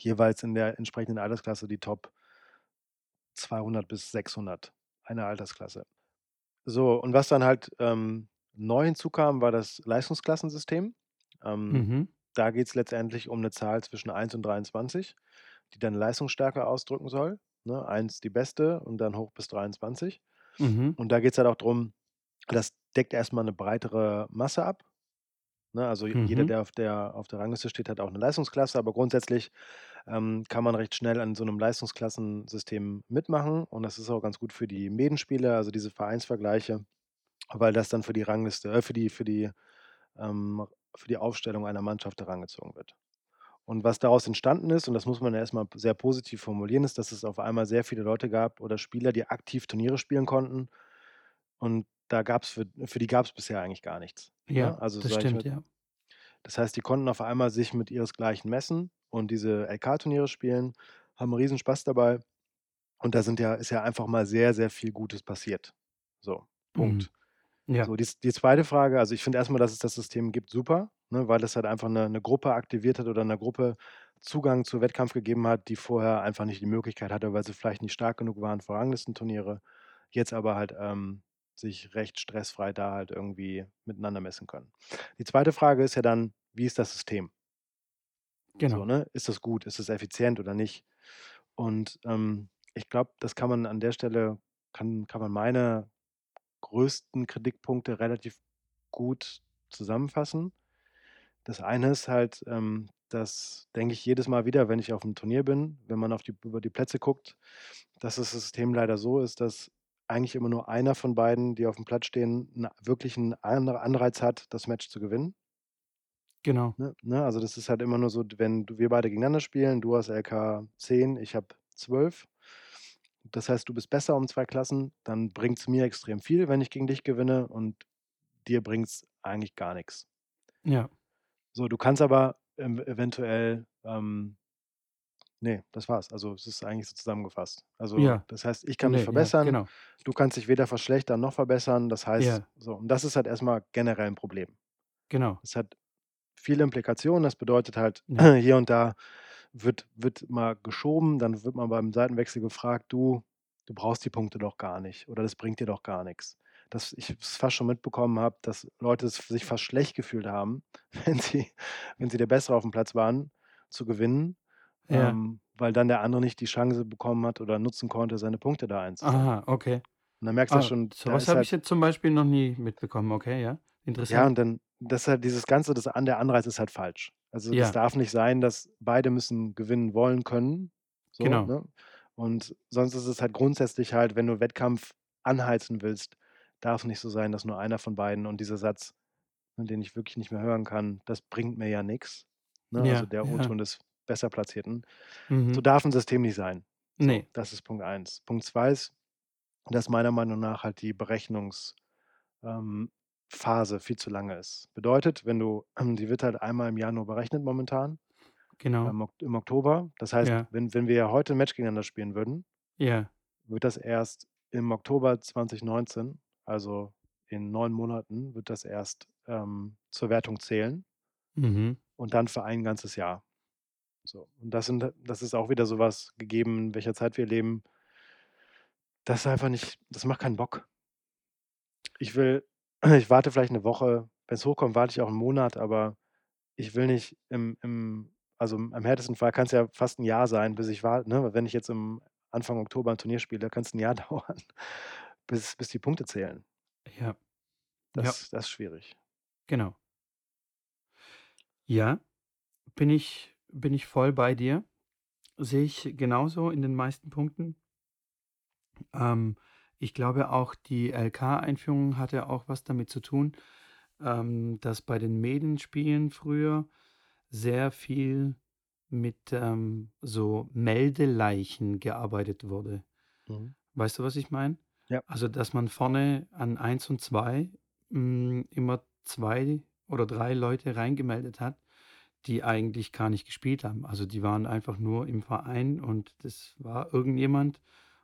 jeweils in der entsprechenden Altersklasse die Top 200 bis 600 einer Altersklasse. So, und was dann halt, ähm, neu hinzukam, war das Leistungsklassensystem. Ähm, Mhm. da geht's letztendlich um 'ne Zahl zwischen 1 und 23, die deine Leistungsstärke ausdrücken soll, ne? 1 die beste und dann hoch bis 23. Mhm. Und da geht's halt auch drum das deckt erst mal 'ne breitere Masse ab, ne? Also, jeder, Mhm. der auf der auf der Rangliste steht, hat auch 'ne Leistungsklasse, aber grundsätzlich, ähm, kann man recht schnell an so 'nem Leistungsklassensystem mitmachen und das ist auch ganz gut für die Medenspiele, also diese Vereinsvergleiche, weil das dann für die Rangliste äh, für die für die ähm, für die Aufstellung einer Mannschaft herangezogen wird. Und was daraus entstanden ist, und das muss man ja erst mal p sehr positiv formulieren, ist, dass es auf einmal sehr viele Leute gab oder Spieler, die aktiv Turniere spielen konnten. Und da gab's für für die gab's bisher eigentlich gar nichts, Ja, ne? Also, das stimmt, mal ja. das heißt, die konnten auf einmal sich mit ihresgleichen messen und diese LK-Turniere spielen, haben 'n Riesenspaß dabei. Und da sind ja ist ja einfach mal sehr, sehr viel Gutes passiert. So, Mhm. Punkt. Ja. So, die die 2. Frage also, ich finde erst mal, dass es das System gibt, super, ne, weil das halt einfach 'ne 'ne Gruppe aktiviert hat oder 'ner Gruppe Zugang zu Wettkampf gegeben hat, die vorher einfach nicht die Möglichkeit hatte, weil sie vielleicht nicht stark genug waren für Ranglistenturniere, jetzt aber halt, ähm, sich recht stressfrei da halt irgendwie miteinander messen können. Die 2. Frage ist ja dann: Wie ist das System? So, Genau. ne? Ist das gut? Ist das effizient oder nicht? Und, ähm, ich glaube, das kann man an der Stelle kann kann man meine größten Kritikpunkte relativ gut zusammenfassen. Das eine ist halt, ähm, das denke ich jedes Mal wieder, wenn ich auf'm Turnier bin, wenn man auf die über die Plätze guckt, dass das System leider so ist, dass eigentlich immer nur einer von beiden, die auf'm Platz stehen, 'n wirklichen An Anreiz hat, das Match zu gewinnen. Genau. Ne ne, also, das ist halt immer nur so, wenn wir beide gegeneinander spielen, du hast LK 10, ich habe 12. Das heißt, du bist besser um 2 Klassen, dann bringt's mir extrem viel, wenn ich gegen dich gewinne und dir bringt's eigentlich gar nix. Ja. So, du kannst aber, eventuell, ähm ne, das war's. Also, es ist eigentlich so zusammengefasst. Also, Ja. das heißt, ich kann mich Ne, ja, verbessern, genau. du kannst dich weder verschlechtern noch verbessern. Das heißt Ja. so, und das ist halt erst mal generell 'n Problem. Genau. Es hat viele Implikationen. Das bedeutet halt, Ja. hier und da wird wird mal geschoben, dann wird man beim Seitenwechsel gefragt: „Du, du brauchst die Punkte doch gar nicht oder das bringt dir doch gar nix.“ Dass ich es fast schon mitbekommen habe, dass Leute s sich fast schlecht gefühlt haben, wenn sie wenn sie der Bessere auf'm Platz waren, zu gewinnen, Ja. ähm, weil dann der andere nicht die Chance bekommen hat oder nutzen konnte, seine Punkte da einzusammeln. Aha, okay. Und dann merkst du ja Ah, schon, so was habe ich halt jetzt zum Beispiel noch nie mitbekommen. Okay, ja, Ja, interessant. und dann das ist halt dieses Ganze, das an der Anreiz ist halt falsch. Also, das Ja. darf nicht sein, dass beide müssen gewinnen wollen können, so, Genau. ne? Und sonst ist es halt grundsätzlich halt, wenn du Wettkampf anheizen willst, darf's nicht so sein, dass nur einer von beiden und dieser Satz, den ich wirklich nicht mehr hören kann: „Das bringt mir ja nix“, ne, also Ja, der ja. O-Ton des Besserplatzierten. So Mhm. darf 'n System nicht sein. So, Ne. das ist Punkt 1. Punkt 2 ist, dass meiner Meinung nach halt die Berechnungs ähm, viel zu lange ist. Bedeutet, wenn du die wird halt einmal im Jahr nur berechnet momentan, Genau. im Ok im Oktober. Das heißt, Ja. wenn wenn wir heute 'n Match gegeneinander spielen würden Ja. wird das erst im Oktober 2019, also in 9 Monaten, wird das erst, ähm, zur Wertung zählen Mhm. und dann für ein ganzes Jahr. So, und das sind das ist auch wieder so was gegeben, in welcher Zeit wir leben das ist einfach nicht das macht keinen Bock. Ich will ich warte vielleicht 'ne Woche. Wenn's hochkommt, warte ich auch 'n Monat, aber ich will nicht im im also, im härtesten Fall kann's ja fast 'n Jahr sein, bis ich warte, ne? Wenn ich jetzt im Anfang Oktober 'n Turnier spiele, kann's 'n Jahr dauern, bis bis die Punkte zählen. Ja. Ja. Das das ist schwierig. Genau. Ja, bin ich bin ich voll bei dir. Sehe ich genauso in den meisten Punkten. Ähm, ich glaube auch, die LK-Einführung hatte auch was damit zu tun, ähm, dass bei den Medenspielen früher sehr viel mit, ähm, so Meldeleichen gearbeitet wurde. Mhm. Weißt du, was ich meine? Ja. Also, dass man vorne an 1 und 2, hm, immer 2 oder 3 Leute reingemeldet hat, die eigentlich gar nicht gespielt haben. Also, die waren einfach nur im Verein und das war irgendjemand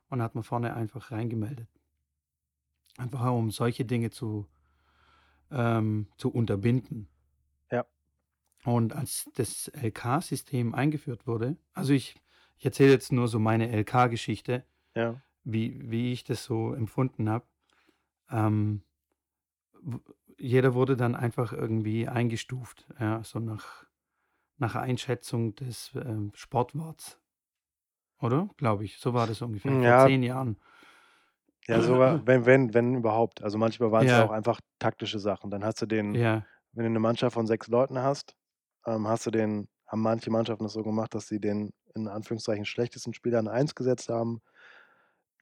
und hat man vorne einfach reingemeldet. Einfach um solche Dinge zu ähm, zu unterbinden. Und als das LK-System eingeführt wurde also ich ich erzähle jetzt nur so meine LK-Geschichte, Ja. wie wie ich das so empfunden habe. Ähm, jeder wurde dann einfach irgendwie eingestuft, ja, so nach nach Einschätzung des, ähm, Sportwarts, oder? Glaube ich, so war das ungefähr Hm, vor ja. 10 Jahren. Ja, sogar wenn wenn wenn überhaupt. Also, manchmal waren's ja auch einfach taktische Sachen. Dann hast du den Ja. wenn du 'ne Mannschaft von 6 Leuten hast, ähm, hast du den haben manche Mannschaften das so gemacht, dass sie den in Anführungszeichen schlechtesten Spieler an 1 gesetzt haben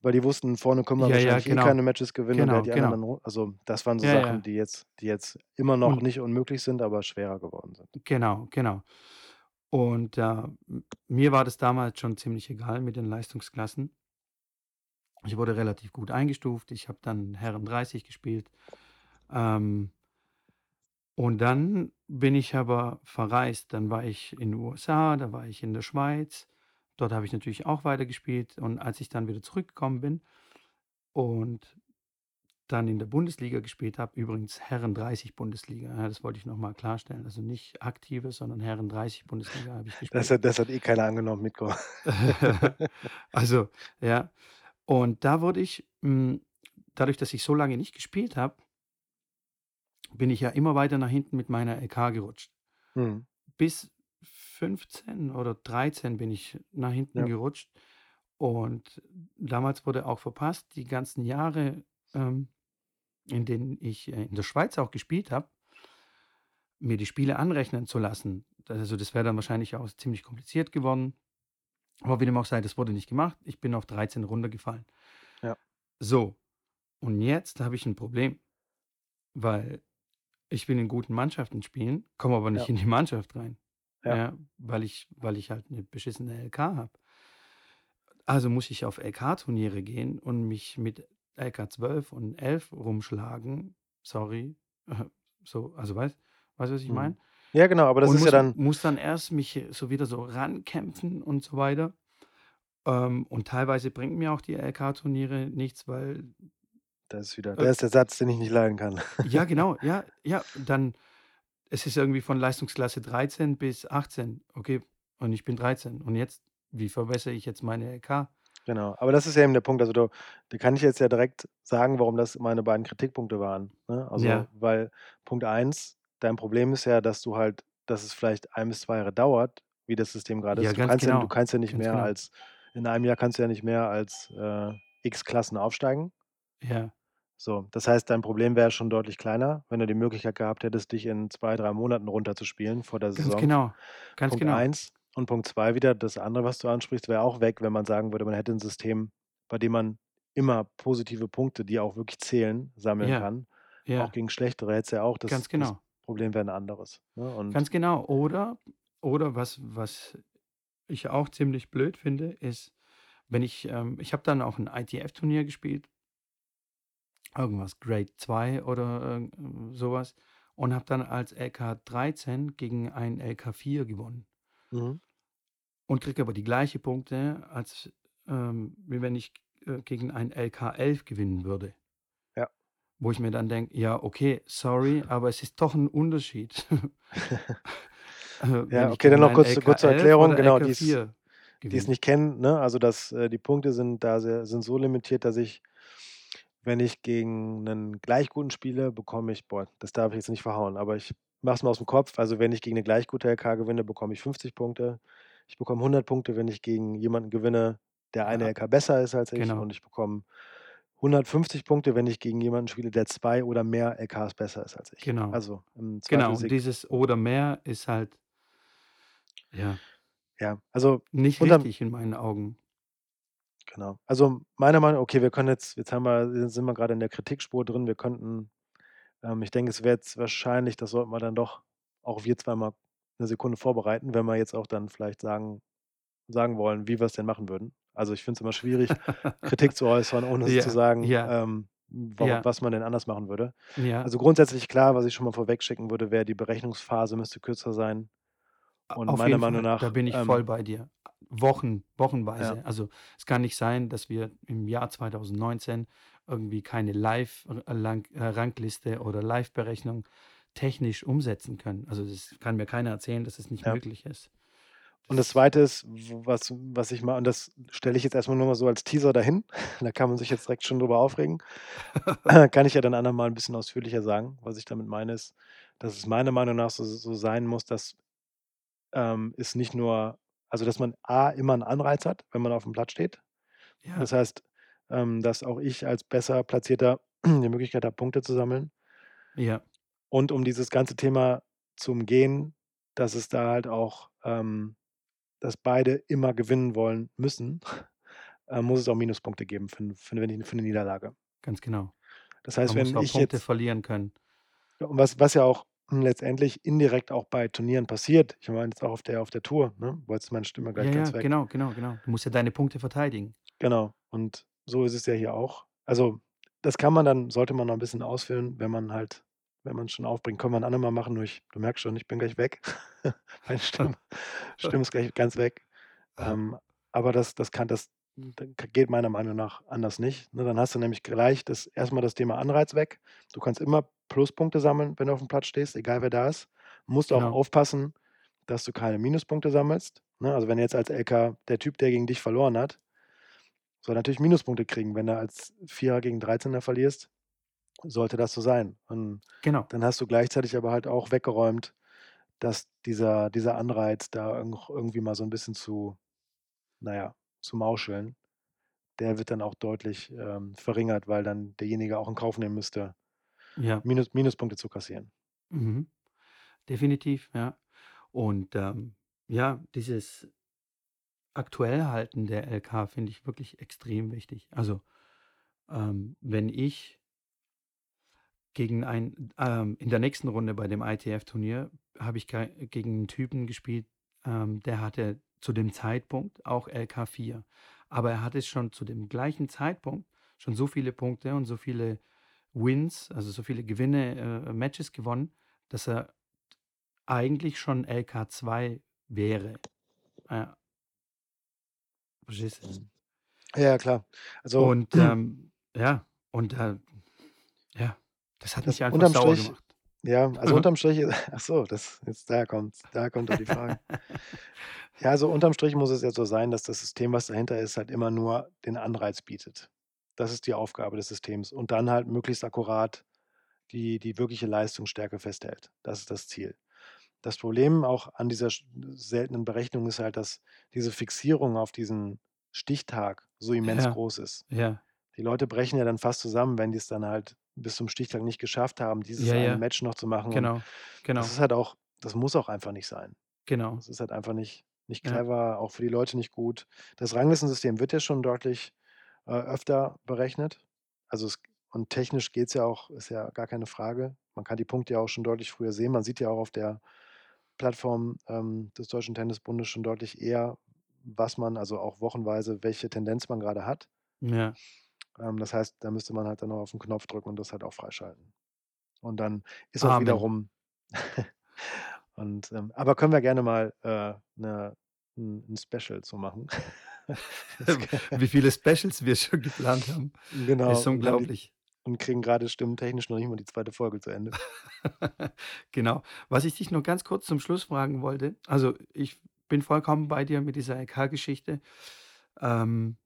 weil die wussten, vorne können wir Ja, ja, wahrscheinlich eh genau. keine Matches gewinnen Genau, die anderen genau. dann also, das waren so Ja, Sachen, ja. die jetzt die jetzt immer noch Und nicht unmöglich sind, aber schwerer geworden sind. Genau, genau. Und, äh, mir war das damals schon ziemlich egal mit den Leistungsklassen. Ich wurde relativ gut eingestuft. Ich habe dann Herren 30 gespielt. Ähm und dann bin ich aber verreist. Dann war ich in USA, da war ich in der Schweiz. Dort habe ich natürlich auch weitergespielt. Und als ich dann wieder zurückgekommen bin und dann in der Bundesliga gespielt habe übrigens Herren 30 Bundesliga, ja, das wollte ich noch mal klarstellen. Also, nicht aktive, sondern Herren 30 Bundesliga habe ich Das gespielt. hat das hat eh keiner angenommen, Mitko. Also, ja. Und da wurde ich hm, dadurch, dass ich so lange nicht gespielt habe bin ich ja immer weiter nach hinten mit meiner LK gerutscht. Mhm. Bis 15 oder 13 bin ich nach hinten Ja. gerutscht. Und damals wurde auch verpasst, die ganzen Jahre, ähm, in denen ich, äh, in der Schweiz auch gespielt habe mir die Spiele anrechnen zu lassen. Also, das wäre dann wahrscheinlich auch ziemlich kompliziert geworden. Aber wie dem auch sei, das wurde nicht gemacht. Ich bin auf 13 runtergefallen. Ja. So, und jetzt habe ich 'n Problem, weil ich will in guten Mannschaften spielen, komme aber nicht Ja. in die Mannschaft rein, Ja. ja, weil ich weil ich halt 'ne beschissene LK habe. Also, muss ich auf LK-Turniere gehen und mich mit LK 12 und 11 rumschlagen. Sorry. So, also, weißt weißt du, was ich Mhm. meine? Ja, genau, aber das Und ist ja muss dann muss dann erst mich so wieder so rankämpfen und so weiter. Ähm, und teilweise bringen mir auch die LK-Turniere nichts, weil Da ist wieder äh ist der Satz, den ich nicht leiden kann. Ja, genau. Ja, ja. Dann es ist irgendwie von Leistungsklasse 13 bis 18. Okay, und ich bin 13. Und jetzt? Wie verbessere ich jetzt meine LK? Genau, aber das ist ja eben der Punkt. Also, da da kann ich jetzt ja direkt sagen, warum das meine beiden Kritikpunkte waren, ne? Also, Ja. weil Punkt 1, dein Problem ist ja, dass du halt dass es vielleicht 1 bis 2 Jahre dauert, wie das System grade Ja, ist. Du kannst ja du genau. kannst ja nicht Ganz mehr genau. als in einem Jahr kannst du ja nicht mehr als, äh, X Klassen aufsteigen. Ja. So, das heißt, dein Problem wäre schon deutlich kleiner, wenn du die Möglichkeit gehabt hättest, dich in 2, 3 Monaten runterzuspielen vor der Ganz Saison. genau. Ganz Punkt genau. 1 und Punkt 2 wieder, das andere, was du ansprichst, wäre auch weg, wenn man sagen würde, man hätte 'n System, bei dem man immer positive Punkte, die auch wirklich zählen, sammeln Ja. kann. Auch Ja. gegen schlechtere hättest du ja auch das Ganz das genau. Problem wäre 'n anderes, ne? Ganz genau. Oder oder was was ich auch ziemlich blöd finde, ist, wenn ich ähm, ich habe dann auch 'n ITF-Turnier gespielt irgendwas Grade 2 oder irgend so was und habe dann als LK 13 gegen einen LK 4 gewonnen. Mhm. Und kriege aber die gleiche Punkte, als, ähm, wie wenn ich, äh, gegen einen LK 11 gewinnen würde. Ja. Wo ich mir dann denke: „Ja, okay, sorry, aber es ist doch 'n Unterschied, äh, Ja, ich okay, dann noch kurz LK kurz zur 11 Erklärung. Genau, LK die's 4 die's gewinne.“ nicht kennen, ne? Also, das äh, die Punkte sind da sehr sind so limitiert, dass ich wenn ich gegen 'nen gleich guten spiele, bekomme ich boah, das darf ich jetzt nicht verhauen, aber ich mache es mal aus'm Kopf. Also, wenn ich gegen 'ne gleich gute LK gewinne, bekomme ich 50 Punkte. Ich bekomme 100 Punkte, wenn ich gegen jemanden gewinne, der eine Ja. LK besser ist als ich. Genau. Und ich bekomme 150 Punkte, wenn ich gegen jemanden spiele, der 2 oder mehr LKs besser ist als ich. Genau. Also, im Zweifel Genau. Und dieses oder mehr ist halt ja Ja, also, nicht richtig in meinen Augen. Genau. Also, meiner Meinung okay, wir können jetzt jetzt haben wir sind wir grade in der Kritikspur drin. Wir könnten ähm, ich denke, es wäre jetzt wahrscheinlich das sollten wir dann doch auch wir zweimal 'ne Sekunde vorbereiten, wenn wir jetzt auch dann vielleicht sagen sagen wollen, wie wir's denn machen würden. Also, ich finde es immer schwierig, Kritik zu äußern, ohne zu Ja, sagen, ja. ähm, warum Ja. was man denn anders machen würde. Ja. Also, grundsätzlich klar, was ich schon mal vorwegschicken würde, wäre, die Berechnungsphase müsste kürzer sein. Und auf meiner Meinung Fall, da nach, bin ich voll ähm bei dir. Wochen Ja. wochenweise. Also, es kann nicht sein, dass wir im Jahr 2019 irgendwie keine Live äh, äh, oder Live-Berechnung technisch umsetzen können. Also, das kann mir keiner erzählen, dass es nicht Ja. möglich ist. Und das Das 2. ist, was was ich mal und das stelle ich jetzt erst mal nur mal so als Teaser dahin. Da kann man sich jetzt direkt schon drüber aufregen. Kann ich ja dann andermal 'n bisschen ausführlicher sagen. Was ich damit meine, ist, dass es meiner Meinung nach so so sein muss, dass, ähm, es nicht nur also, dass man A immer 'n Anreiz hat, wenn man aufm Platz steht. Ja. Das heißt, ähm, dass auch ich als besser Platzierter die Möglichkeit habe, Punkte zu sammeln. Ja. Und um dieses ganze Thema zu umgehen, dass es da halt auch, ähm dass beide immer gewinnen wollen müssen, äh, muss es auch Minuspunkte geben für für für 'ne Niederlage. Ganz genau. Das heißt, Man muss wenn auch ich Punkte jetzt verlieren können. Und was was ja auch, letztendlich indirekt auch bei Turnieren passiert. Ich meine jetzt auch auf der auf der Tour, ne? Boah, jetzt meine Stimme Ja, gleich ja, ganz weg. genau, genau, genau. Du musst ja deine Punkte verteidigen. Genau. Und so ist es ja hier auch. Also, das kann man dann sollte man noch 'n bisschen ausführen, wenn man halt wenn man's schon aufbringt. Können wir 'n andermal machen, nur ich du merkst schon, ich bin gleich weg. Meine Stimme Stimme ist gleich ganz weg. Ähm, aber das das kann das geht meiner Meinung nach anders nicht, ne? Dann hast du nämlich gleich das erst mal das Thema Anreiz weg. Du kannst immer Pluspunkte sammeln, wenn du aufm Platz stehst, egal wer da ist. Musst auch Genau. aufpassen, dass du keine Minuspunkte sammelst, ne? Also, wenn jetzt als LK der Typ, der gegen dich verloren hat, soll natürlich Minuspunkte kriegen. Wenn du als Vierer gegen Dreizehner verlierst, sollte das so sein. Und Genau. dann hast du gleichzeitig aber halt auch weggeräumt, dass dieser dieser Anreiz, da irgend irgendwie mal so 'n bisschen zu na ja, zu mauscheln, der wird dann auch deutlich, ähm, verringert, weil dann derjenige auch in Kauf nehmen müsste, Ja. Minus Minuspunkte zu kassieren. Mhm. Definitiv, ja. Und, ähm, ja, dieses aktuell halten der LK finde ich wirklich extrem wichtig. Also, ähm, wenn ich gegen ein ähm, in der nächsten Runde bei dem ITF-Turnier habe ich gegen 'n Typen gespielt, ähm, der hatte zu dem Zeitpunkt auch LK 4. Aber er hatte schon zu dem gleichen Zeitpunkt schon so viele Punkte und so viele Wins, also, so viele Gewinne, äh, Matches gewonnen, dass er eigentlich schon LK 2 wäre. Ja. Verstehst du? Mhm. Ja, ja, klar. Also Und, ähm, ja, und, äh ja, das hat Das mich einfach sauer Strich gemacht. ja, also, unterm Strich ach so, das jetzt daher kommt's. Daher kommt auch die Frage. Ja, also, unterm Strich muss es ja so sein, dass das System, was dahinter ist, halt immer nur den Anreiz bietet. Das ist die Aufgabe des Systems und dann halt möglichst akkurat die die wirkliche Leistungsstärke festhält. Das ist das Ziel. Das Problem auch an dieser seltenen Berechnung ist halt, dass diese Fixierung auf diesen Stichtag so immens Ja, groß ist. ja. Die Leute brechen ja dann fast zusammen, wenn die's dann halt bis zum Stichtag nicht geschafft haben, dieses Ja, eine ja. Match noch zu machen und Genau, das genau. ist halt auch das muss auch einfach nicht sein. Genau. Das ist halt einfach nicht nicht clever, auch für die Leute nicht gut. Das Ranglistensystem wird ja schon deutlich, äh, öfter berechnet. Also, es und technisch geht's ja auch ist ja gar keine Frage. Man kann die Punkte ja auch schon deutlich früher sehen. Man sieht ja auch auf der Plattform, ähm, des Deutschen Tennisbundes schon deutlich eher, was man also, auch wochenweise, welche Tendenz man grade hat. Ja. Ähm, das heißt, da müsste man halt dann nur auf 'n Knopf drücken und das halt auch freischalten. Und dann ist auch Amen. wiederum und, ähm aber können wir gerne mal, äh, 'ne 'n 'n Special zu machen. Wie viele Specials wir schon geplant haben, Genau, ist unglaublich. und kriegen grade stimmtechnisch noch nicht mal die 2. Folge zu Ende. Genau. Was ich dich nur ganz kurz zum Schluss fragen wollte also, ich bin vollkommen bei dir mit dieser LK-Geschichte. Ähm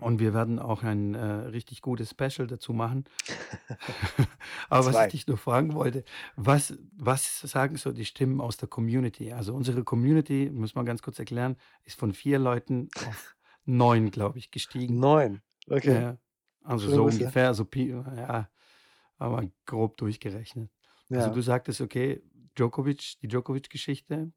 und wir werden auch ein, äh, richtig gutes Special dazu machen. Aber was ich 2. dich nur fragen wollte, was was sagen so die Stimmen aus der Community? Also, unsere Community, muss man ganz kurz erklären, ist von 4 Leuten auf 9, glaube ich, gestiegen. 9, Ja, okay. ja. Also, so ungefähr, so Pi ja, aber grob durchgerechnet. Also, Ja. du sagtest, okay, Djokovic die Djokovic-Geschichte,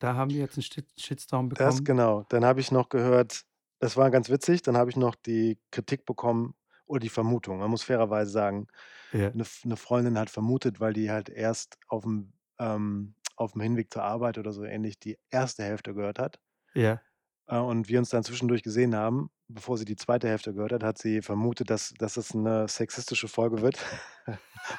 da haben wir jetzt 'n Shit Shitstorm Das bekommen. genau. Dann habe ich noch gehört das war ganz witzig, dann habe ich noch die Kritik bekommen oder die Vermutung. Man muss fairerweise sagen, Ja. 'ne F 'ne Freundin hat vermutet, weil die halt erst aufm ähm, aufm Hinweg zur Arbeit oder so ähnlich die 1. Hälfte gehört hat. Ja. Äh, und wir uns dann zwischendurch gesehen haben, bevor sie die 2. Hälfte gehört hat, hat sie vermutet, dass dass es 'ne sexistische Folge wird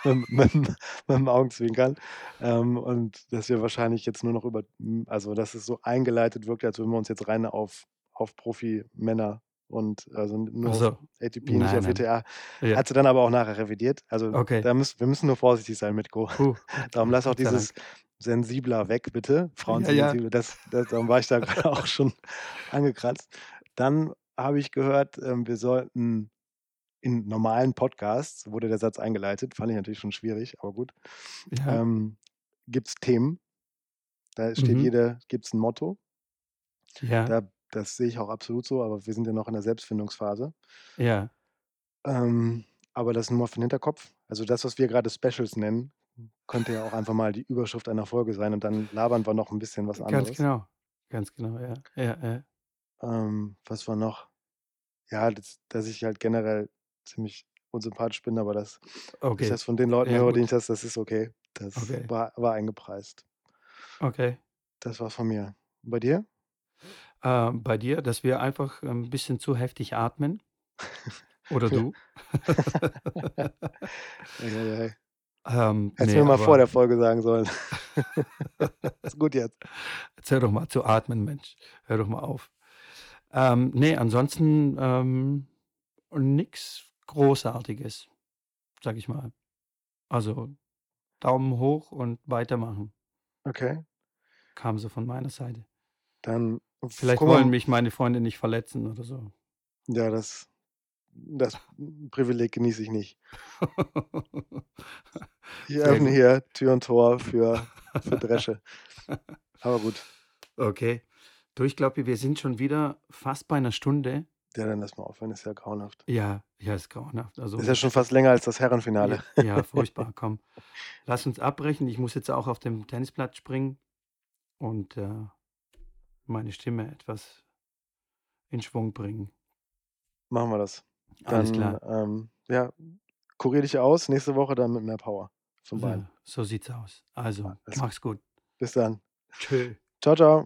mit'm mit'm mit'm Augenzwinkern. Ähm, und dass wir wahrscheinlich jetzt nur noch über also, dass es so eingeleitet wirkt, als würden wir uns jetzt rein auf auf Profimänner und also nur auf so. ATP, nicht Nein, auf nein. WTA. Ja. Hat sie dann aber auch nachher revidiert. Also, Okay. da müssen wir müssen nur vorsichtig sein mit Go. Puh, Darum lass auch dieses sensibler weg, bitte. Frauen Ja, sind ja. Das das darum war ich da auch schon angekratzt. Dann habe ich gehört, ähm, wir sollten in normalen Podcasts wurde der Satz eingeleitet, fand ich natürlich schon schwierig, aber gut. Ja. Ähm, gibt's Themen. Da steht Mhm. jeder gibt's 'n Motto. Ja. Da das sehe ich auch absolut so, aber wir sind ja noch in der Selbstfindungsphase. Ja. Ähm, aber das nur mal für den Hinterkopf. Also, das, was wir grade Specials nennen, könnte ja auch einfach mal die Überschrift einer Folge sein und dann labern wir noch 'n bisschen was Ganz anderes. genau. Ganz genau, ja. Ja, ja. Ähm, was war noch? Ja, das dass ich halt generell ziemlich unsympathisch bin, aber das Okay. das von den Leuten Ja, höre, denen ich das das ist okay. Das Okay. war war eingepreist. Okay. Das war's von mir. Und bei dir? Ähm, bei dir, dass wir einfach 'n bisschen zu heftig atmen? Oder Ja. du? Ei. Ähm, Hättest ne, mir mal vor der Folge sagen sollen. Ist gut jetzt. Jetzt hör doch mal zu atmen, Mensch. Hör doch mal auf. Ähm, ne, ansonsten, ähm, nix Großartiges, sage ich mal. Also, Daumen hoch und weitermachen. Okay. Kam so von meiner Seite. Dann Vielleicht wollen mich meine Freunde nicht verletzen oder so. Ja, das das Privileg genieße ich nicht. Ich öffne gut. hier Tür und Tor für für Dresche. Aber gut. Okay. Du, ich glaube, wir sind schon wieder fast bei 'ner Stunde. Ja, dann lass mal aufhören, ist ja grauenhaft. Ja, ja, ist grauenhaft. Ist ja Also schon fast länger als das Ja, Herrenfinale. ja, furchtbar. Komm, lass uns abbrechen. Ich muss jetzt auch auf den Tennisplatz springen und, äh, meine Stimme etwas in Schwung bringen. Machen wir das. Alles Dann, klar. ähm, ja, kurier dich aus, nächste Woche dann mit mehr Power von beiden. Ja, so sieht's aus. Also, Alles mach's gut. Bis dann. Tschö. Tschau, tschau.